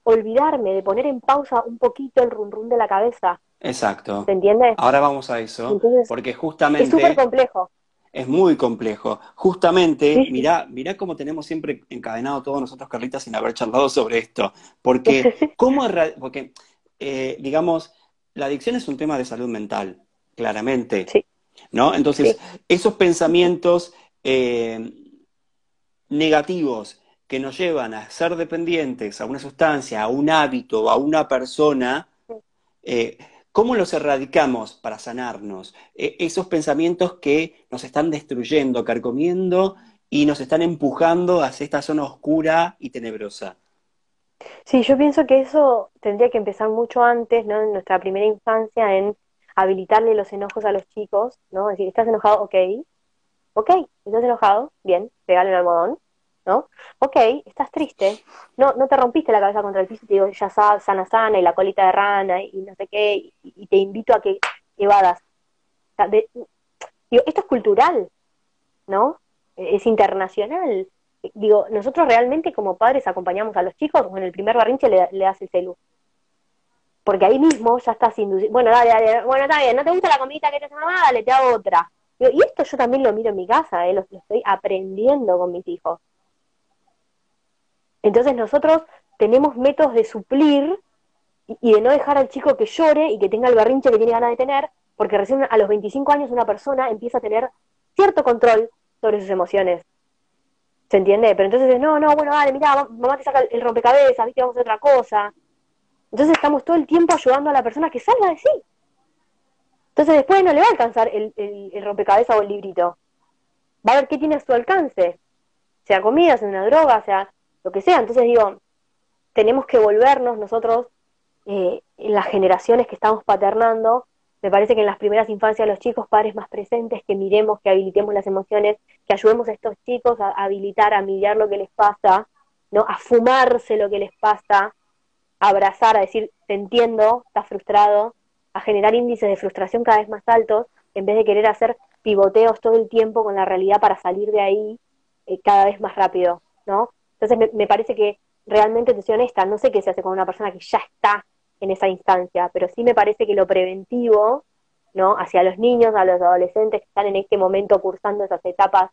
olvidarme, de poner en pausa un poquito el run run de la cabeza. Exacto. ¿Se entiende? Ahora vamos a eso, porque justamente... Es súper complejo es muy complejo. Justamente, mirá, mirá cómo tenemos siempre encadenado todos nosotros, Carlita, sin haber charlado sobre esto. Porque, ¿cómo Porque, eh, digamos, la adicción es un tema de salud mental, claramente. Sí. ¿No? Entonces, esos pensamientos eh, negativos que nos llevan a ser dependientes a una sustancia, a un hábito, a una persona, eh, ¿Cómo los erradicamos para sanarnos? E, esos pensamientos que nos están destruyendo, carcomiendo y nos están empujando hacia esta zona oscura y tenebrosa. Sí, yo pienso que eso tendría que empezar mucho antes, ¿no? En nuestra primera infancia, en habilitarle los enojos a los chicos, ¿no? Es decir, ¿estás enojado? Ok. Ok, ¿estás enojado? Bien, pegale un almohadón. ¿no? Ok, estás triste, no, no te rompiste la cabeza contra el piso y te digo, ya sana, sana, y la colita de rana, y no sé qué, y, te invito a que evadas. digo, esto es cultural, ¿no? Es internacional. Digo, nosotros realmente como padres acompañamos a los chicos, o en el primer barrinche le, le das el celu. Porque ahí mismo ya estás induciendo, bueno, dale, dale, bueno, está bien, no te gusta la comida que te hace mamá, dale, te hago otra. y esto yo también lo miro en mi casa, ¿eh? lo estoy aprendiendo con mis hijos. Entonces nosotros tenemos métodos de suplir y de no dejar al chico que llore y que tenga el berrinche que tiene ganas de tener, porque recién a los 25 años una persona empieza a tener cierto control sobre sus emociones. ¿Se entiende? Pero entonces, no, no, bueno, dale, mira, mamá te saca el rompecabezas, viste, vamos a hacer otra cosa. Entonces estamos todo el tiempo ayudando a la persona que salga de sí. Entonces después no le va a alcanzar el, el rompecabezas o el librito. Va a ver qué tiene a su alcance. Sea comida, sea una droga, sea lo que sea. Entonces digo, tenemos que volvernos nosotros, eh, en las generaciones que estamos paternando, me parece que en las primeras infancias los chicos, padres más presentes, que miremos, que habilitemos las emociones, que ayudemos a estos chicos a, habilitar, a mirar lo que les pasa, ¿no? a fumarse lo que les pasa, abrazar, a decir, te entiendo, estás frustrado, a generar índices de frustración cada vez más altos, en vez de querer hacer pivoteos todo el tiempo con la realidad para salir de ahí eh, cada vez más rápido, ¿no? Entonces me, parece que realmente, te soy honesta, no sé qué se hace con una persona que ya está en esa instancia, pero sí me parece que lo preventivo, ¿no? Hacia los niños, a los adolescentes que están en este momento cursando esas etapas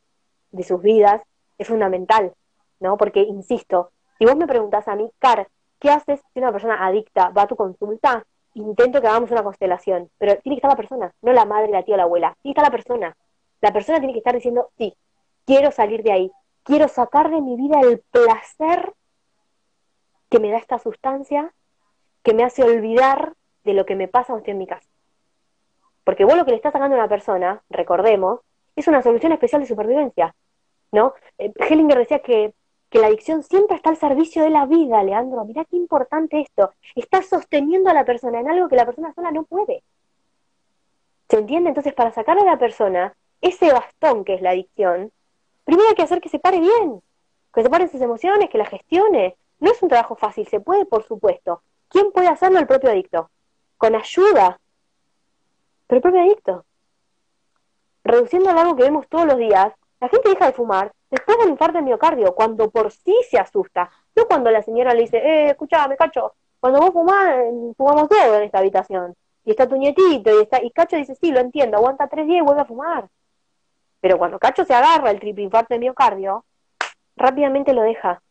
de sus vidas es fundamental, ¿no? Porque, insisto, si vos me preguntás a mí, Car, ¿qué haces si una persona adicta va a tu consulta? Intento que hagamos una constelación, pero tiene que estar la persona, no la madre, la tía o la abuela, tiene que estar la persona. La persona tiene que estar diciendo, sí, quiero salir de ahí, quiero sacar de mi vida el placer que me da esta sustancia, que me hace olvidar de lo que me pasa cuando estoy en mi casa. Porque vos lo que le estás sacando a una persona, recordemos, es una solución especial de supervivencia. ¿no? Eh, Hellinger decía que, que, la adicción siempre está al servicio de la vida, Leandro. Mirá qué importante esto. Está sosteniendo a la persona en algo que la persona sola no puede. ¿Se entiende? Entonces, para sacar a la persona ese bastón que es la adicción, primero hay que hacer que se pare bien, que se paren sus emociones, que la gestione. No es un trabajo fácil, se puede, por supuesto. ¿Quién puede hacerlo? El propio adicto. Con ayuda. Pero el propio adicto. Reduciendo algo que vemos todos los días, la gente deja de fumar después del infarto de miocardio, cuando por sí se asusta. No cuando la señora le dice, eh, escuchame, cacho, cuando vos fumás, fumamos todo en esta habitación. Y está tu nietito, y, está, y Cacho dice, sí, lo entiendo, aguanta tres días y vuelve a fumar. Pero cuando Cacho se agarra el triple infarto de miocardio, rápidamente lo deja.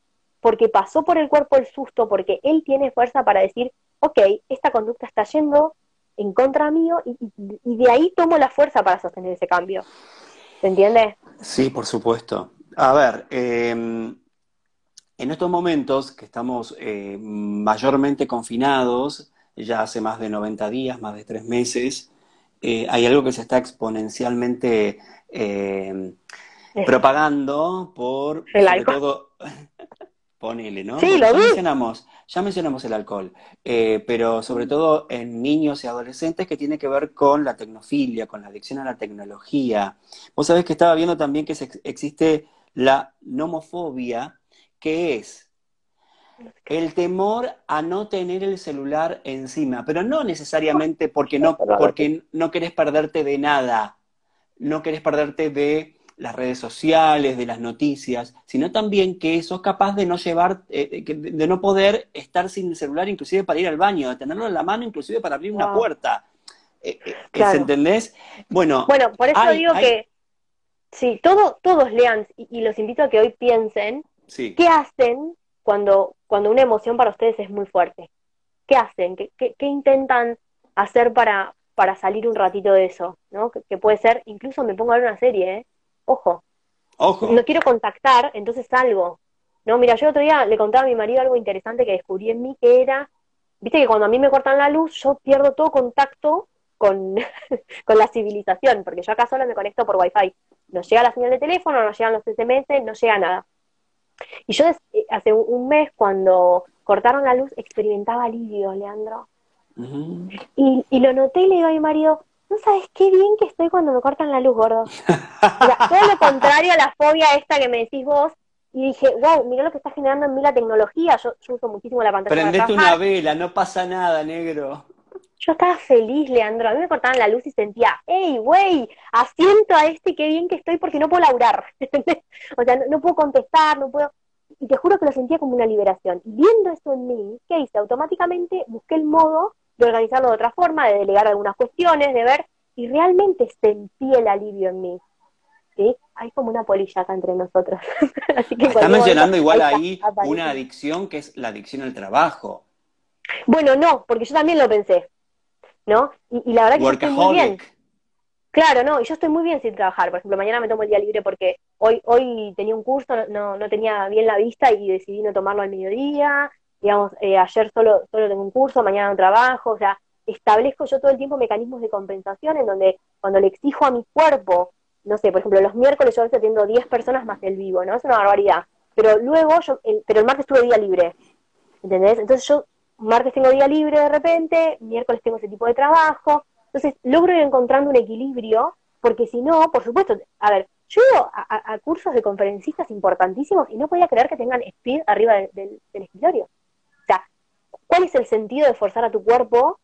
Porque pasó por el cuerpo el susto, porque él tiene fuerza para decir, ok, esta conducta está yendo en contra mío y, y de ahí tomo la fuerza para sostener ese cambio. ¿Se entiende? Sí, por supuesto. A ver, em, en estos momentos que estamos eh, mayormente confinados, ya hace más de 90 días, más de tres meses, eh, hay algo que se está exponencialmente em, propagando por, sobre todo, ponele, ¿no? Sí, lo mencionamos, ya mencionamos el alcohol, eh, pero sobre todo en niños y adolescentes que tiene que ver con la tecnofilia, con la adicción a la tecnología. Vos sabés que estaba viendo también que existe la nomofobia, que es el temor a no tener el celular encima, pero no necesariamente porque no, porque no querés perderte de nada, no querés perderte de las redes sociales, de las noticias, sino también que sos capaz de no llevar, eh, eh, de no poder estar sin el celular inclusive para ir al baño, de tenerlo en la mano inclusive para abrir una puerta. Eh, ¿Entendés? Bueno, bueno, por eso digo que sí, todo, todos lean y, los invito a que hoy piensen qué hacen cuando, cuando una emoción para ustedes es muy fuerte. ¿Qué hacen? ¿Qué, qué, intentan hacer para, para salir un ratito de eso? ¿no? Que, que, puede ser, incluso me pongo a ver una serie, ¿eh? Ojo. Ojo. No quiero contactar, entonces salgo. No, mira, yo otro día le contaba a mi marido algo interesante que descubrí en mí, que era, viste que cuando a mí me cortan la luz, yo pierdo todo contacto con, con la civilización, porque yo acá solo me conecto por wifi. No llega la señal de teléfono, no llegan los SMS, no llega nada. Y yo eh, hace un mes, cuando cortaron la luz, experimentaba alivio, Leandro. y, y, lo noté y le digo a mi marido, no sabes qué bien que estoy cuando me cortan la luz, gordo. todo lo contrario a la fobia esta que me decís vos. Y dije, wow, mira lo que está generando en mí la tecnología. Yo, uso muchísimo la pantalla. Prendete una vela, no pasa nada, negro. Yo estaba feliz, Leandro. A mí me cortaban la luz y sentía, hey, güey, asiento a este, qué bien que estoy porque no puedo laburar. o sea, no, puedo contestar, no puedo. Y te juro que lo sentía como una liberación. Y viendo eso en mí, ¿qué hice? Automáticamente busqué el modo de organizarlo de otra forma, de delegar algunas cuestiones, de ver, y realmente sentí el alivio en mí. ¿Sí? Hay como una polilla acá entre nosotros. Está mencionando igual ahí una adicción que es la adicción al trabajo. Bueno, no, porque yo también lo pensé, ¿no? Y, la verdad que estoy muy bien. Claro, no, y yo estoy muy bien sin trabajar. Por ejemplo, mañana me tomo el día libre porque hoy, hoy tenía un curso, no, no tenía bien la vista y decidí no tomarlo al mediodía digamos, eh, ayer solo, solo tengo un curso, mañana no trabajo, o sea, establezco yo todo el tiempo mecanismos de compensación en donde cuando le exijo a mi cuerpo, no sé, por ejemplo, los miércoles yo a veces atiendo 10 personas más el vivo, ¿no? Es una barbaridad. Pero luego, yo, el, pero el martes tuve día libre, ¿entendés? Entonces yo martes tengo día libre de repente, miércoles tengo ese tipo de trabajo, entonces logro ir encontrando un equilibrio, porque si no, por supuesto, a ver, yo iba a, cursos de conferencistas importantísimos y no podía creer que tengan speed arriba del escritorio. ¿Cuál es el sentido de forzar a tu cuerpo,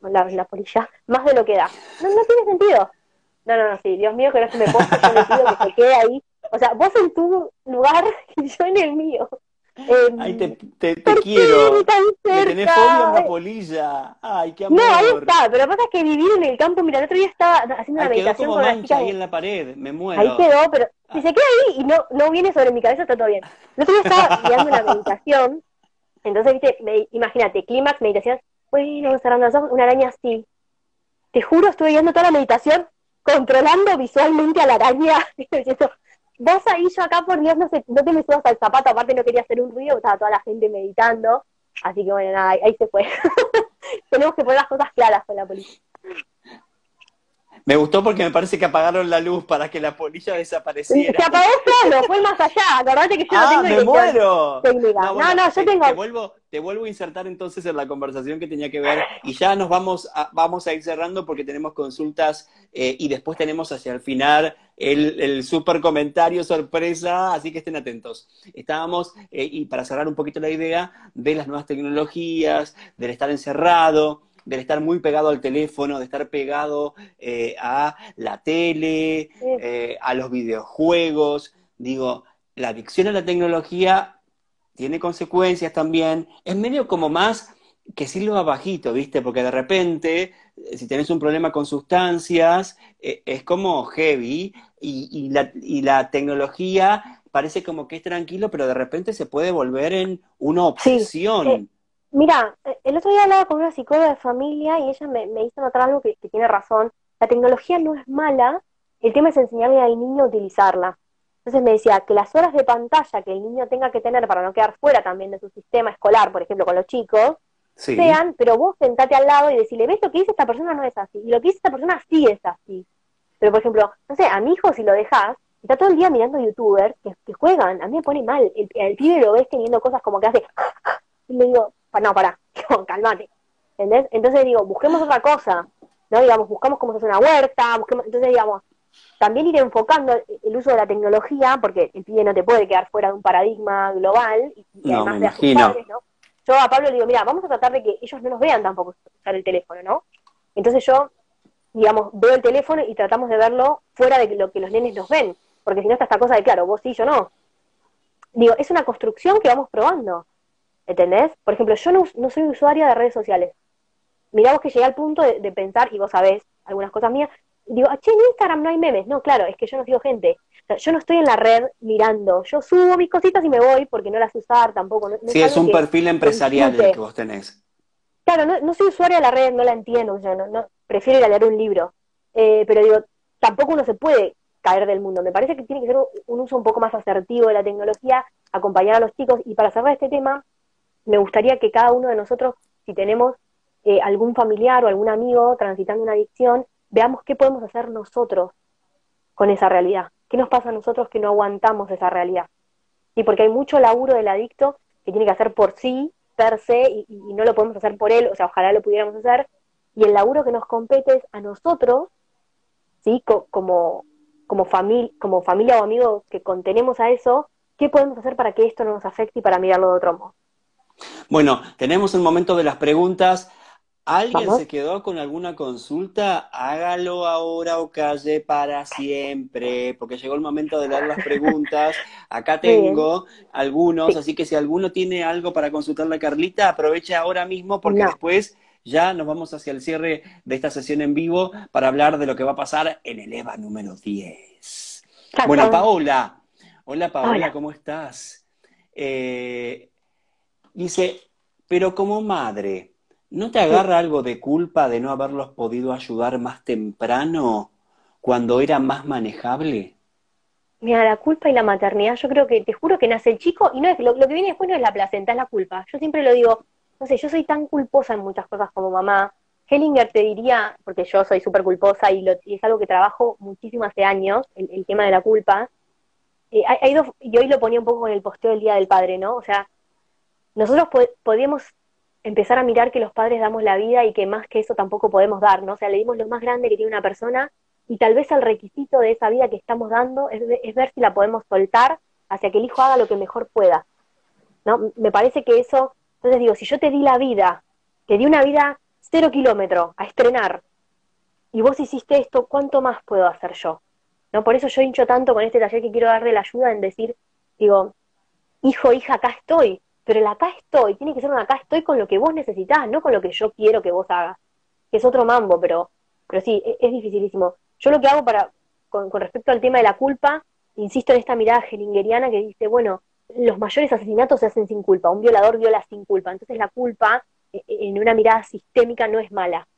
la, la polilla, más de lo que da? No, no tiene sentido. No, no, no, sí, Dios mío, que no se me ponga, yo le que se quede ahí. O sea, vos en tu lugar y yo en el mío. Eh, Ay, te, te, te quiero. Me tenés fobia una polilla. Ay, qué amor. No, ahí está. Pero lo que pasa es que vivir en el campo, mira, el otro día estaba haciendo una meditación con mancha ahí en la pared, me muero. Ahí quedó, pero Si se queda ahí y no, no viene sobre mi cabeza, está todo bien. El otro día estaba guiando una meditación, entonces, viste, imagínate, clímax, meditación, bueno, cerrando los ojos, una araña así. Te juro, estuve viendo toda la meditación, controlando visualmente a la araña, vos ahí, yo acá, por Dios, no, sé, no te me subas al zapato, aparte no quería hacer un ruido, estaba toda la gente meditando, así que bueno, nada, ahí se fue. Tenemos que poner las cosas claras con la policía. Me gustó porque me parece que apagaron la luz para que la polilla desapareciera. Se apagó solo, fue más allá. Acordate que yo no ah, tengo me muero. No, no, yo tengo. Te vuelvo, te vuelvo a insertar entonces en la conversación que tenía que ver y ya nos vamos a, vamos a ir cerrando porque tenemos consultas eh, y después tenemos hacia el final el, el super comentario sorpresa, así que estén atentos. Estábamos, eh, y para cerrar un poquito la idea, de las nuevas tecnologías, del estar encerrado, del estar muy pegado al teléfono, de estar pegado eh, a la tele, eh, a los videojuegos. Digo, la adicción a la tecnología tiene consecuencias también. Es medio como más que silba bajito, ¿viste? Porque de repente, si tenés un problema con sustancias, eh, es como heavy y, la, y la tecnología parece como que es tranquilo, pero de repente se puede volver en una obsesión. Mira, eh, el otro día hablaba con una psicóloga de familia y ella me, hizo notar algo que, tiene razón. La tecnología no es mala, el tema es enseñarle al niño a utilizarla. Entonces me decía que las horas de pantalla que el niño tenga que tener para no quedar fuera también de su sistema escolar, por ejemplo, con los chicos, sean, pero vos sentate al lado y decirle, ves lo que dice esta persona no es así, y lo que dice esta persona sí es así. Pero, por ejemplo, no sé, a mi hijo si lo dejas, está todo el día mirando youtubers que, juegan, a mí me pone mal, el, el pibe lo ves teniendo cosas como que hace, y le digo, no, pará, calmate. ¿Entendés? Entonces digo, busquemos otra cosa, ¿no? Digamos, buscamos cómo se hace una huerta, busquemos, entonces digamos, también ir enfocando el uso de la tecnología, porque el pibe no te puede quedar fuera de un paradigma global, y, además de imagino. ¿no? Yo a Pablo le digo, mira, vamos a tratar de que ellos no nos vean tampoco usar el teléfono, ¿no? Entonces yo, digamos, veo el teléfono y tratamos de verlo fuera de lo que los nenes nos ven, porque si no está esta cosa de, claro, vos sí, yo no. Digo, es una construcción que vamos probando. ¿Entendés? Por ejemplo, yo no, soy usuaria de redes sociales. Miramos que llegué al punto de, pensar, y vos sabés algunas cosas mías, digo, che, en Instagram no hay memes. No, claro, es que yo no sigo gente. Yo no estoy en la red mirando. Yo subo mis cositas y me voy porque no las usar tampoco. sí, es, un perfil empresarial el que vos tenés. Claro, no, soy usuaria de la red, no la entiendo. Yo no, prefiero ir a leer un libro. Eh, pero digo, tampoco uno se puede caer del mundo. Me parece que tiene que ser un uso un poco más asertivo de la tecnología, acompañar a los chicos. Y para cerrar este tema, me gustaría que cada uno de nosotros, si tenemos eh, algún familiar o algún amigo transitando una adicción, veamos qué podemos hacer nosotros con esa realidad. ¿Qué nos pasa a nosotros que no aguantamos esa realidad? Y porque hay mucho laburo del adicto que tiene que hacer por sí, per se, y, no lo podemos hacer por él, o sea, ojalá lo pudiéramos hacer, y el laburo que nos compete es a nosotros, ¿sí? como, como, como familia o amigos que contenemos a eso, ¿qué podemos hacer para que esto no nos afecte y para mirarlo de otro modo? Bueno, tenemos un momento de las preguntas. ¿Alguien se quedó con alguna consulta? Hágalo ahora o calle para siempre, porque llegó el momento de dar las preguntas. Acá tengo algunos, así que si alguno tiene algo para consultarle a Carlita, aproveche ahora mismo porque después ya nos vamos hacia el cierre de esta sesión en vivo para hablar de lo que va a pasar en el EVA número 10. Bueno, Paola. Hola, Paola, ¿cómo estás? Eh, Dice, pero como madre, ¿no te agarra algo de culpa de no haberlos podido ayudar más temprano, cuando era más manejable? Mira, la culpa y la maternidad, yo creo que, te juro que nace el chico y no es lo, que viene después no es la placenta, es la culpa. Yo siempre lo digo, no sé, yo soy tan culposa en muchas cosas como mamá. Hellinger te diría, porque yo soy súper culposa y, es algo que trabajo muchísimo hace años, el, tema de la culpa. Eh, hay, dos, y hoy lo ponía un poco con el posteo del Día del Padre, ¿no? O sea, nosotros podemos empezar a mirar que los padres damos la vida y que más que eso tampoco podemos dar, ¿no? O sea, le dimos lo más grande que tiene una persona y tal vez el requisito de esa vida que estamos dando es, ver si la podemos soltar hacia que el hijo haga lo que mejor pueda, ¿no? Me parece que eso, entonces digo, si yo te di la vida, te di una vida cero kilómetro a estrenar y vos hiciste esto, ¿cuánto más puedo hacer yo? ¿No? Por eso yo hincho tanto con este taller que quiero darle la ayuda en decir, digo, hijo, hija, acá estoy, pero el acá estoy tiene que ser un acá estoy con lo que vos necesitas, no con lo que yo quiero que vos hagas. Que es otro mambo, pero, pero sí, es, dificilísimo. Yo lo que hago para, con, respecto al tema de la culpa, insisto en esta mirada hellingeriana que dice, bueno, los mayores asesinatos se hacen sin culpa, un violador viola sin culpa, entonces la culpa eh, eh, en una mirada sistémica no es mala.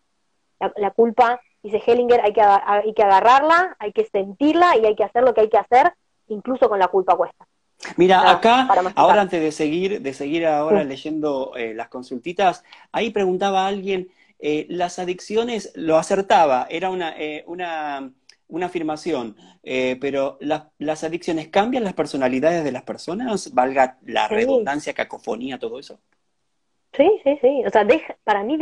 La, culpa, dice Hellinger, hay que, hay que agarrarla, hay que sentirla y hay que hacer lo que hay que hacer, incluso con la culpa cuesta. Mira, acá, ahora antes de seguir, de seguir ahora leyendo eh, las consultitas, ahí preguntaba alguien, eh, las adicciones, lo acertaba, era una, eh, una, una afirmación, pero las adicciones cambian las personalidades de las personas, valga la redundancia, cacofonía, todo eso. Sí, sí, sí. O sea, para mí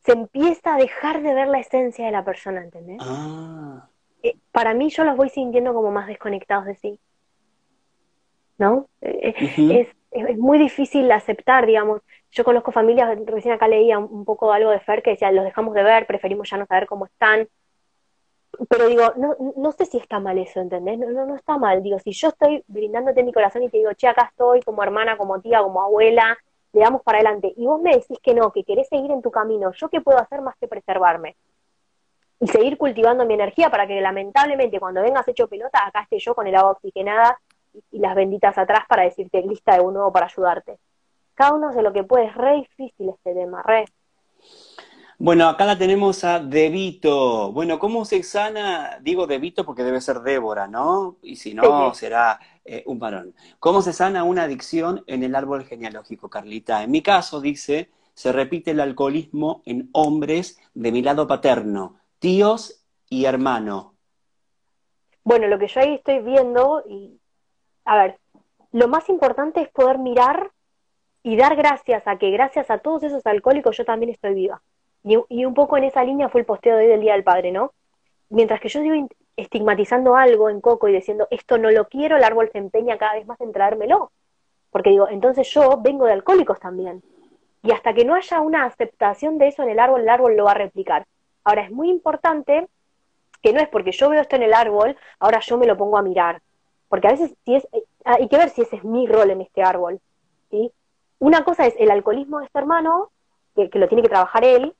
se empieza a dejar de ver la esencia de la persona, ¿entendés? Ah. para mí yo los voy sintiendo como más desconectados de sí. ¿No? Eh, es, es, muy difícil aceptar, digamos. Yo conozco familias, recién acá leía un, poco algo de Fer que decía, los dejamos de ver, preferimos ya no saber cómo están. Pero digo, no, no sé si está mal eso, ¿entendés? No, no, no está mal. Digo, si yo estoy brindándote mi corazón y te digo, che, acá estoy como hermana, como tía, como abuela, le damos para adelante, y vos me decís que no, que querés seguir en tu camino, ¿yo qué puedo hacer más que preservarme? Y seguir cultivando mi energía para que lamentablemente cuando vengas hecho pelota, acá esté yo con el agua oxigenada y las benditas atrás para decirte lista de un nuevo para ayudarte. Cada uno hace lo que puede, es re difícil este tema, re. Bueno, acá la tenemos a Debito. Bueno, ¿cómo se sana? Digo Debito porque debe ser Débora, ¿no? Y si no, será eh, un varón. ¿Cómo se sana una adicción en el árbol genealógico, Carlita? En mi caso, dice, se repite el alcoholismo en hombres de mi lado paterno, tíos y hermano. Bueno, lo que yo ahí estoy viendo, y a ver, lo más importante es poder mirar y dar gracias a que gracias a todos esos alcohólicos yo también estoy viva. Y, un poco en esa línea fue el posteo de hoy del Día del Padre, ¿no? Mientras que yo sigo estigmatizando algo en Coco y diciendo, esto no lo quiero, el árbol se empeña cada vez más en traérmelo. Porque digo, entonces yo vengo de alcohólicos también. Y hasta que no haya una aceptación de eso en el árbol, el árbol lo va a replicar. Ahora, es muy importante que no es porque yo veo esto en el árbol, ahora yo me lo pongo a mirar. Porque a veces si es, eh, hay que ver si ese es mi rol en este árbol. ¿sí? Una cosa es el alcoholismo de este hermano, que, lo tiene que trabajar él,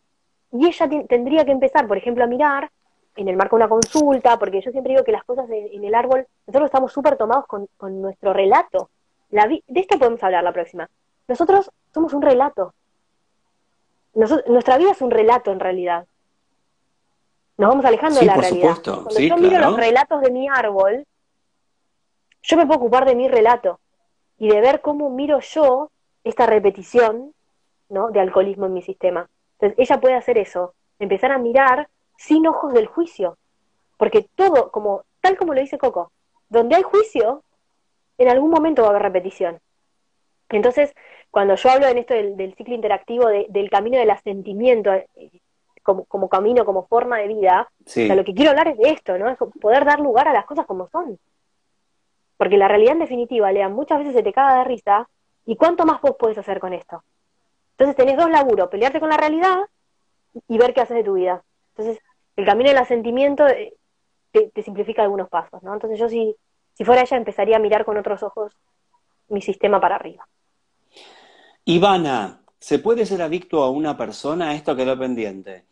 y ella tendría que empezar, por ejemplo, a mirar en el marco de una consulta, porque yo siempre digo que las cosas en el árbol, nosotros estamos súper tomados con, nuestro relato. La de esto podemos hablar la próxima. Nosotros somos un relato. nuestra vida es un relato en realidad. Nos vamos alejando de la realidad. Cuando yo miro los relatos de mi árbol, yo me puedo ocupar de mi relato y de ver cómo miro yo esta repetición ¿no? de alcoholismo en mi sistema. Entonces, ella puede hacer eso, empezar a mirar sin ojos del juicio, porque todo, como tal como lo dice Coco, donde hay juicio, en algún momento va a haber repetición. Entonces, cuando yo hablo en esto del, ciclo interactivo, del camino del asentimiento, eh, como, como, camino, como forma de vida, lo que quiero hablar es de esto, ¿no? Es poder dar lugar a las cosas como son. Porque la realidad en definitiva, Lea, muchas veces se te caga de risa y cuánto más vos podés hacer con esto. Entonces tenés dos laburos, pelearte con la realidad y ver qué haces de tu vida. Entonces, el camino del asentimiento eh, te, simplifica algunos pasos, ¿no? Entonces yo si, si fuera ella empezaría a mirar con otros ojos mi sistema para arriba. Ivana, ¿se puede ser adicto a una persona? Esto quedó pendiente.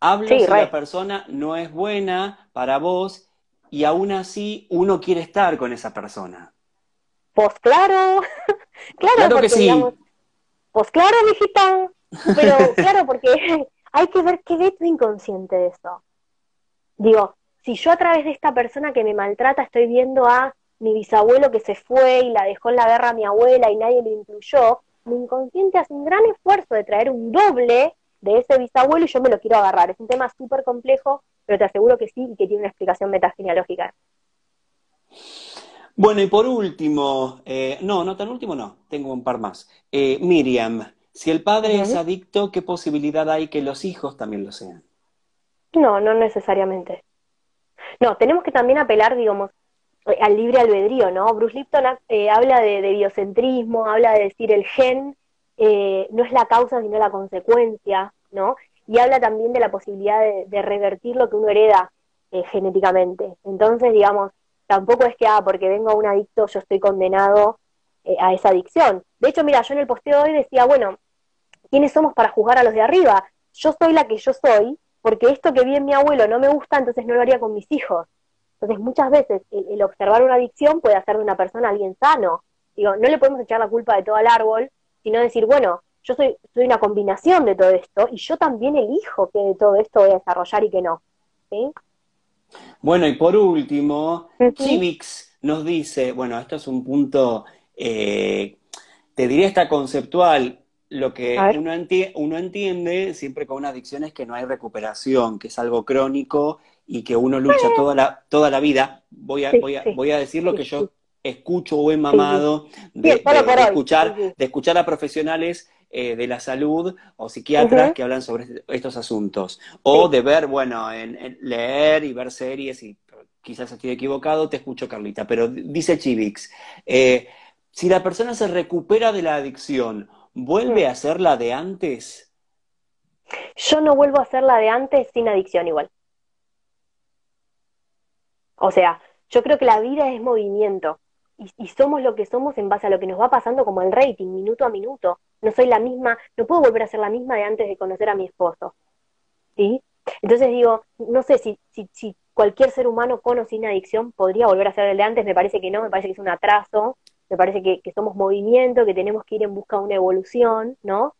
Hablo si la persona no es buena para vos y aún así uno quiere estar con esa persona. Pues claro, claro, que sí. pues claro, mijita, pero claro, porque hay que ver qué ve tu inconsciente de eso. Digo, si yo a través de esta persona que me maltrata estoy viendo a mi bisabuelo que se fue y la dejó en la guerra a mi abuela y nadie lo incluyó, mi inconsciente hace un gran esfuerzo de traer un doble de ese bisabuelo y yo me lo quiero agarrar. Es un tema súper complejo pero te aseguro que sí y que tiene una explicación metagenealógica. Bueno, y por último, eh, no, no tan último, no, tengo un par más. Eh, Miriam, si el padre es adicto, ¿qué posibilidad hay que los hijos también lo sean? No, no necesariamente. No, tenemos que también apelar, digamos, eh, al libre albedrío, ¿no? Bruce Lipton habla de, biocentrismo, habla de decir el gen no es la causa sino la consecuencia, ¿no? Y habla también de la posibilidad de, revertir lo que uno hereda eh, genéticamente. Entonces, digamos, tampoco es que, ah, porque vengo a un adicto, yo estoy condenado eh, a esa adicción. De hecho, mira, yo en el posteo de hoy decía, bueno, ¿quiénes somos para juzgar a los de arriba? Yo soy la que yo soy, porque esto que vi en mi abuelo no me gusta, entonces no lo haría con mis hijos. Entonces, muchas veces el, observar una adicción puede hacer de una persona alguien sano. Digo, no le podemos echar la culpa de todo al árbol, sino decir, bueno, yo soy, soy una combinación de todo esto y yo también elijo que de todo esto voy a desarrollar y que no. ¿sí? Bueno, y por último, Chivix nos dice, bueno, esto es un punto, eh, te diría esta conceptual, lo que uno, uno, entiende siempre con una adicción es que no hay recuperación, que es algo crónico y que uno lucha toda la, toda la vida. Voy a, voy a, voy a decir lo que yo escucho o he mamado de, escuchar, de escuchar a profesionales eh, de la salud o psiquiatras que hablan sobre estos asuntos. O de ver, bueno, en, leer y ver series, y quizás estoy equivocado, te escucho Carlita, pero dice Chivix, eh, si la persona se recupera de la adicción, ¿vuelve a ser la de antes? Yo no vuelvo a ser la de antes sin adicción igual. O sea, yo creo que la vida es movimiento y, somos lo que somos en base a lo que nos va pasando como el rating, minuto a minuto. No soy la misma, no puedo volver a ser la misma de antes de conocer a mi esposo. ¿Sí? Entonces digo, no sé si, si, si cualquier ser humano con o sin adicción podría volver a ser el de antes, me parece que no, me parece que es un atraso, me parece que, que somos movimiento, que tenemos que ir en busca de una evolución, ¿no?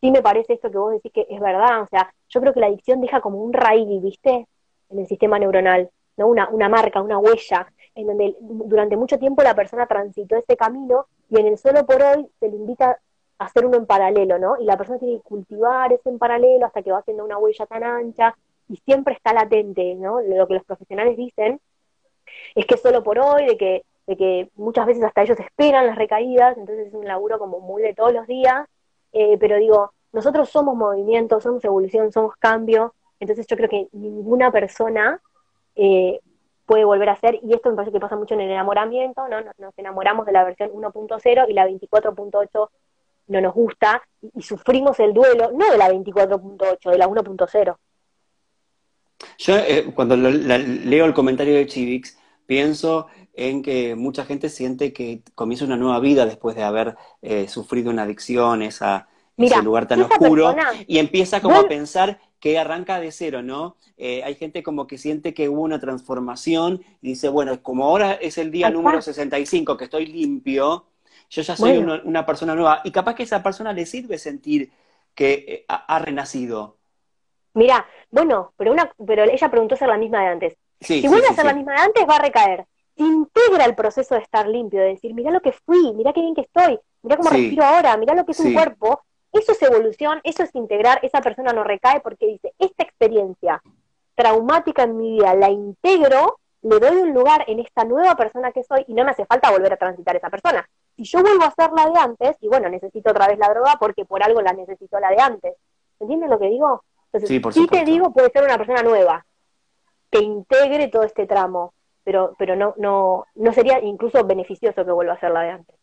Sí me parece esto que vos decís que es verdad, o sea, yo creo que la adicción deja como un raíz, ¿viste? En el sistema neuronal, ¿no? Una, una marca, una huella, en donde durante mucho tiempo la persona transitó ese camino y en el solo por hoy se le invita hacer uno en paralelo, ¿no? Y la persona tiene que cultivar ese en paralelo hasta que va haciendo una huella tan ancha y siempre está latente, ¿no? Lo que los profesionales dicen es que solo por hoy, de que, de que muchas veces hasta ellos esperan las recaídas, entonces es un laburo como muy de todos los días, eh, pero digo, nosotros somos movimiento, somos evolución, somos cambio, entonces yo creo que ninguna persona eh, puede volver a ser, y esto me parece que pasa mucho en el enamoramiento, ¿no? Nos, enamoramos de la versión 1.0 y la 24.8 no nos gusta y, sufrimos el duelo, no de la 24.8, de la 1.0. Yo eh, cuando leo el comentario de Chivix, pienso en que mucha gente siente que comienza una nueva vida después de haber eh, sufrido una adicción, esa, ese lugar tan oscuro, y empieza como a pensar que arranca de cero, ¿no? Eh, hay gente como que siente que hubo una transformación y dice, bueno, como ahora es el día número 65, que estoy limpio, yo ya soy una, persona nueva. Y capaz que a esa persona le sirve sentir que eh, ha, renacido. Mira, bueno, pero, una, pero ella preguntó ser la misma de antes. si vuelve a ser la misma de antes, va a recaer. Integra el proceso de estar limpio, de decir, mira lo que fui, mira qué bien que estoy, mira cómo respiro ahora, mira lo que es un cuerpo, eso es evolución, eso es integrar, esa persona no recae porque dice, esta experiencia traumática en mi vida la integro, le doy un lugar en esta nueva persona que soy y no me hace falta volver a transitar esa persona. Si yo vuelvo a ser la de antes, y bueno, necesito otra vez la droga porque por algo la necesito la de antes. ¿Entiendes lo que digo? Entonces, sí, por si te digo, puede ser una persona nueva, que integre todo este tramo, pero, pero no, no, no sería incluso beneficioso que vuelva a ser la de antes.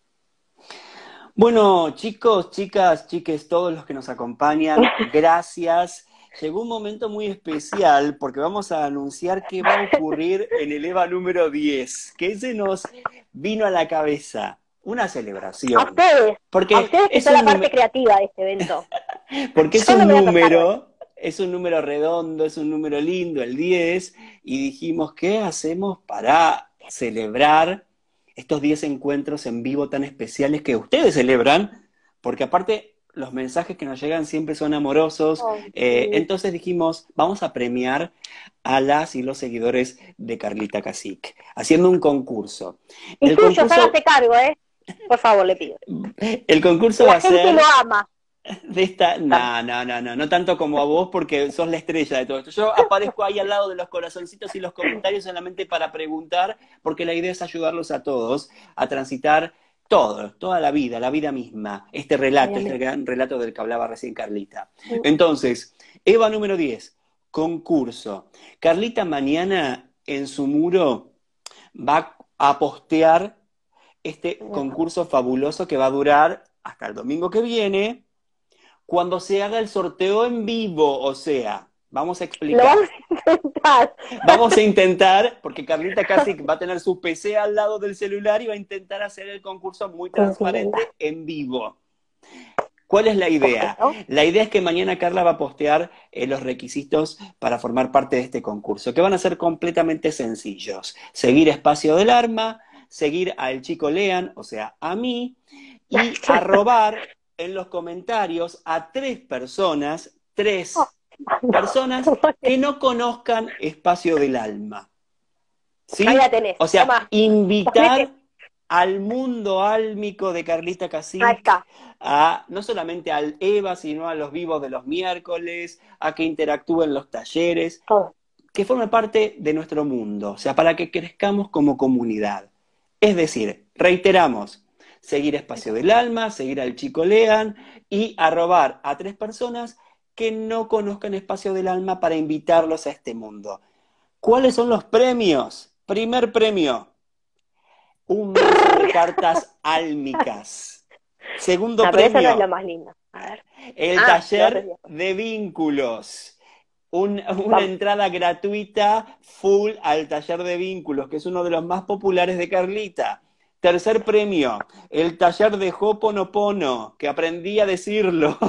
Bueno, chicos, chicas, chiques, todos los que nos acompañan, gracias. Llegó un momento muy especial porque vamos a anunciar qué va a ocurrir en el EVA número 10, que se nos vino a la cabeza. Una celebración. A ustedes. Porque a ustedes que es la parte creativa de este evento. porque es un número, es un número redondo, es un número lindo, el 10, y dijimos, ¿qué hacemos para celebrar estos 10 encuentros en vivo tan especiales que ustedes celebran, porque aparte los mensajes que nos llegan siempre son amorosos. Eh, entonces dijimos, vamos a premiar a las y los seguidores de Carlita Cacique, haciendo un concurso. Y el tuyo, concurso... cargo, ¿eh? Por favor, le pido. El concurso va a ser... lo ama de esta, no, no, no, no, no tanto como a vos porque sos la estrella de todo esto. Yo aparezco ahí al lado de los corazoncitos y los comentarios solamente para preguntar, porque la idea es ayudarlos a todos a transitar todo, toda la vida, la vida misma, este relato, este gran relato del que hablaba recién Carlita. Entonces, Eva número 10, concurso. Carlita mañana en su muro va a postear este concurso fabuloso que va a durar hasta el domingo que viene cuando se haga el sorteo en vivo, o sea, vamos a explicar. vamos a intentar. Vamos a intentar, porque Carlita casi va a tener su PC al lado del celular y va a intentar hacer el concurso muy transparente en vivo. ¿Cuál es la idea? La idea es que mañana Carla va a postear eh, los requisitos para formar parte de este concurso, que van a ser completamente sencillos. Seguir Espacio del Arma, seguir al chico Lean, o sea, a mí, y arrobar en los comentarios a tres personas, tres oh. personas que no conozcan Espacio del Alma. ¿Sí? O sea, invitar al mundo álmico de Carlita Cacique, a, no solamente al Eva, sino a los vivos de los miércoles, a que interactúen los talleres, que forme parte de nuestro mundo, o sea, para que crezcamos como comunidad. Es decir, reiteramos, seguir Espacio del Alma, seguir al Chico Lean y arrobar a tres personas que no conozcan Espacio del Alma para invitarlos a este mundo. ¿Cuáles son los premios? Primer premio, un mazo de cartas álmicas. Segundo premio. no es lo más lindo. A ver. El ah, taller de vínculos. Una entrada gratuita full al taller de vínculos, que es uno de los más populares de Carlita. Tercer premio, el taller de Hoponopono, que aprendí a decirlo.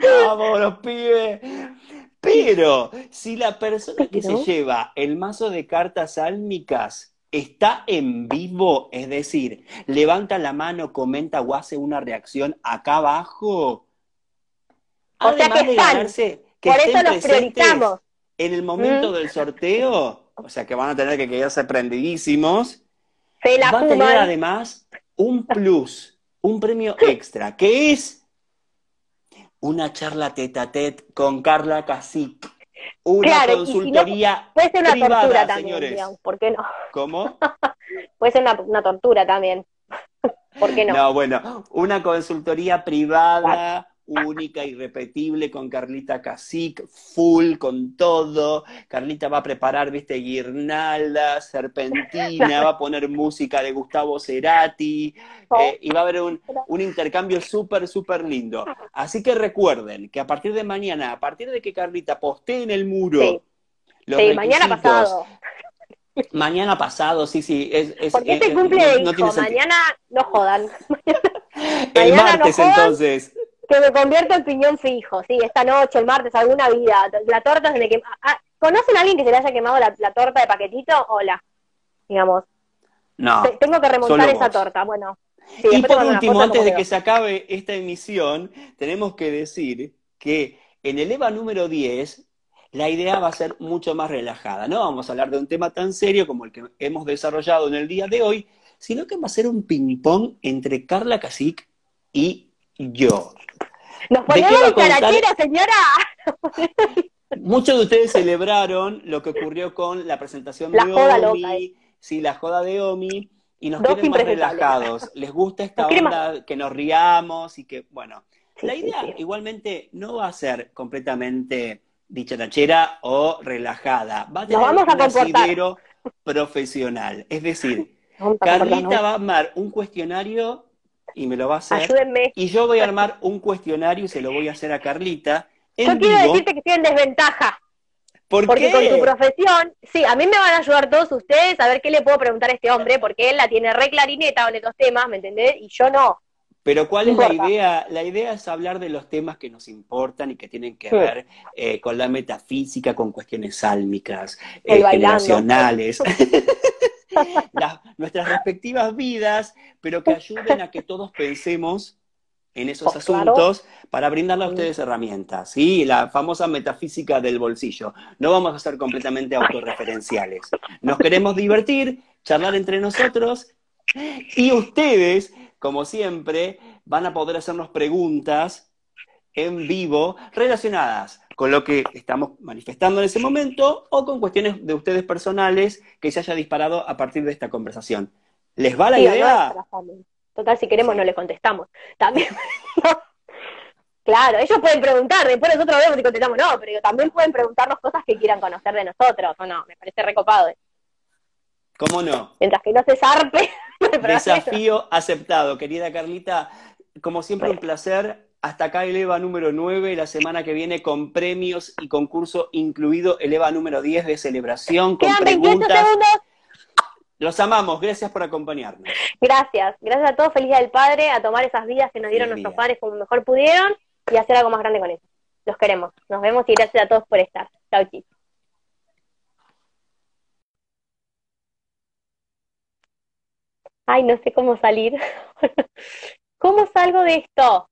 Vamos, los pibes. Pero si la persona que se lleva el mazo de cartas álmicas está en vivo, es decir, levanta la mano, comenta o hace una reacción acá abajo, o sea que ganarse que Por eso los priorizamos. En el momento del sorteo, o sea que van a tener que quedarse prendidísimos, va a tener además un plus, un premio extra, que es una charla tete a tete con Carla Cacique. Una consultoría puede ser una privada, tortura también, señores. Digamos, ¿por qué no? ¿Cómo? puede ser una, una, tortura también. ¿Por qué no? No, bueno, una consultoría privada única, irrepetible, con Carlita Cacique, full, con todo. Carlita va a preparar, viste, guirnalda, serpentina, va a poner música de Gustavo Cerati, oh. eh, y va a haber un, intercambio súper, súper lindo. Así que recuerden que a partir de mañana, a partir de que Carlita postee en el muro, sí. mañana pasado. Mañana pasado, sí, sí. Es, ¿Por qué se cumple no, Mañana no jodan. el martes, entonces que me convierto en piñón fijo, sí, esta noche, el martes, alguna vida. La torta se me quema. Ah, ¿Conocen a alguien que se le haya quemado la, torta de paquetito? Hola, digamos. No. Tengo que remontar esa torta, bueno. y por último, antes de que se acabe esta emisión, tenemos que decir que en el EVA número 10, la idea va a ser mucho más relajada. No vamos a hablar de un tema tan serio como el que hemos desarrollado en el día de hoy, sino que va a ser un ping-pong entre Carla Cacique y yo. Nos ponemos carachera, señora. Muchos de ustedes celebraron lo que ocurrió con la presentación de Omi, eh. sí, la joda de Omi, y nos quieren más relajados. Les gusta esta onda, que nos riamos y que, bueno, la idea igualmente no va a ser completamente dicharachera o relajada, va a tener un asidero profesional. Es decir, Carlita va a armar un cuestionario y me lo va a hacer. Ayúdenme. Y yo voy a armar un cuestionario y se lo voy a hacer a Carlita. yo quiero decirte que estoy en desventaja. ¿Por porque con tu profesión, sí, a mí me van a ayudar todos ustedes a ver qué le puedo preguntar a este hombre, porque él la tiene re clarineta con estos temas, ¿me entendés? Y yo no. Pero ¿cuál es la idea? La idea es hablar de los temas que nos importan y que tienen que ver eh, con la metafísica, con cuestiones sálmicas, eh, generacionales. nuestras respectivas vidas, pero que ayuden a que todos pensemos en esos oh, asuntos para brindarle a ustedes herramientas, ¿sí? La famosa metafísica del bolsillo. No vamos a ser completamente autorreferenciales. Nos queremos divertir, charlar entre nosotros y ustedes, como siempre, van a poder hacernos preguntas en vivo relacionadas con lo que estamos manifestando en ese momento o con cuestiones de ustedes personales que se haya disparado a partir de esta conversación. ¿Les va la idea? Total, si queremos no les contestamos. También. claro, ellos pueden preguntar, después nosotros vemos si contestamos no, pero también pueden preguntarnos cosas que quieran conocer de nosotros, o no, me parece recopado. ¿Cómo no? Mientras que no se zarpe. Desafío aceptado, querida Carlita. Como siempre, un placer hasta acá el EVA número 9, la semana que viene con premios y concurso incluido el EVA número 10 de celebración con preguntas. Los amamos, gracias por acompañarnos. Gracias, gracias a todos, feliz día del Padre, a tomar esas vidas que nos dieron nuestros padres como mejor pudieron y hacer algo más grande con eso. Los queremos, nos vemos y gracias a todos por estar. Chau, chicos. Ay, no sé cómo salir. ¿Cómo salgo de esto?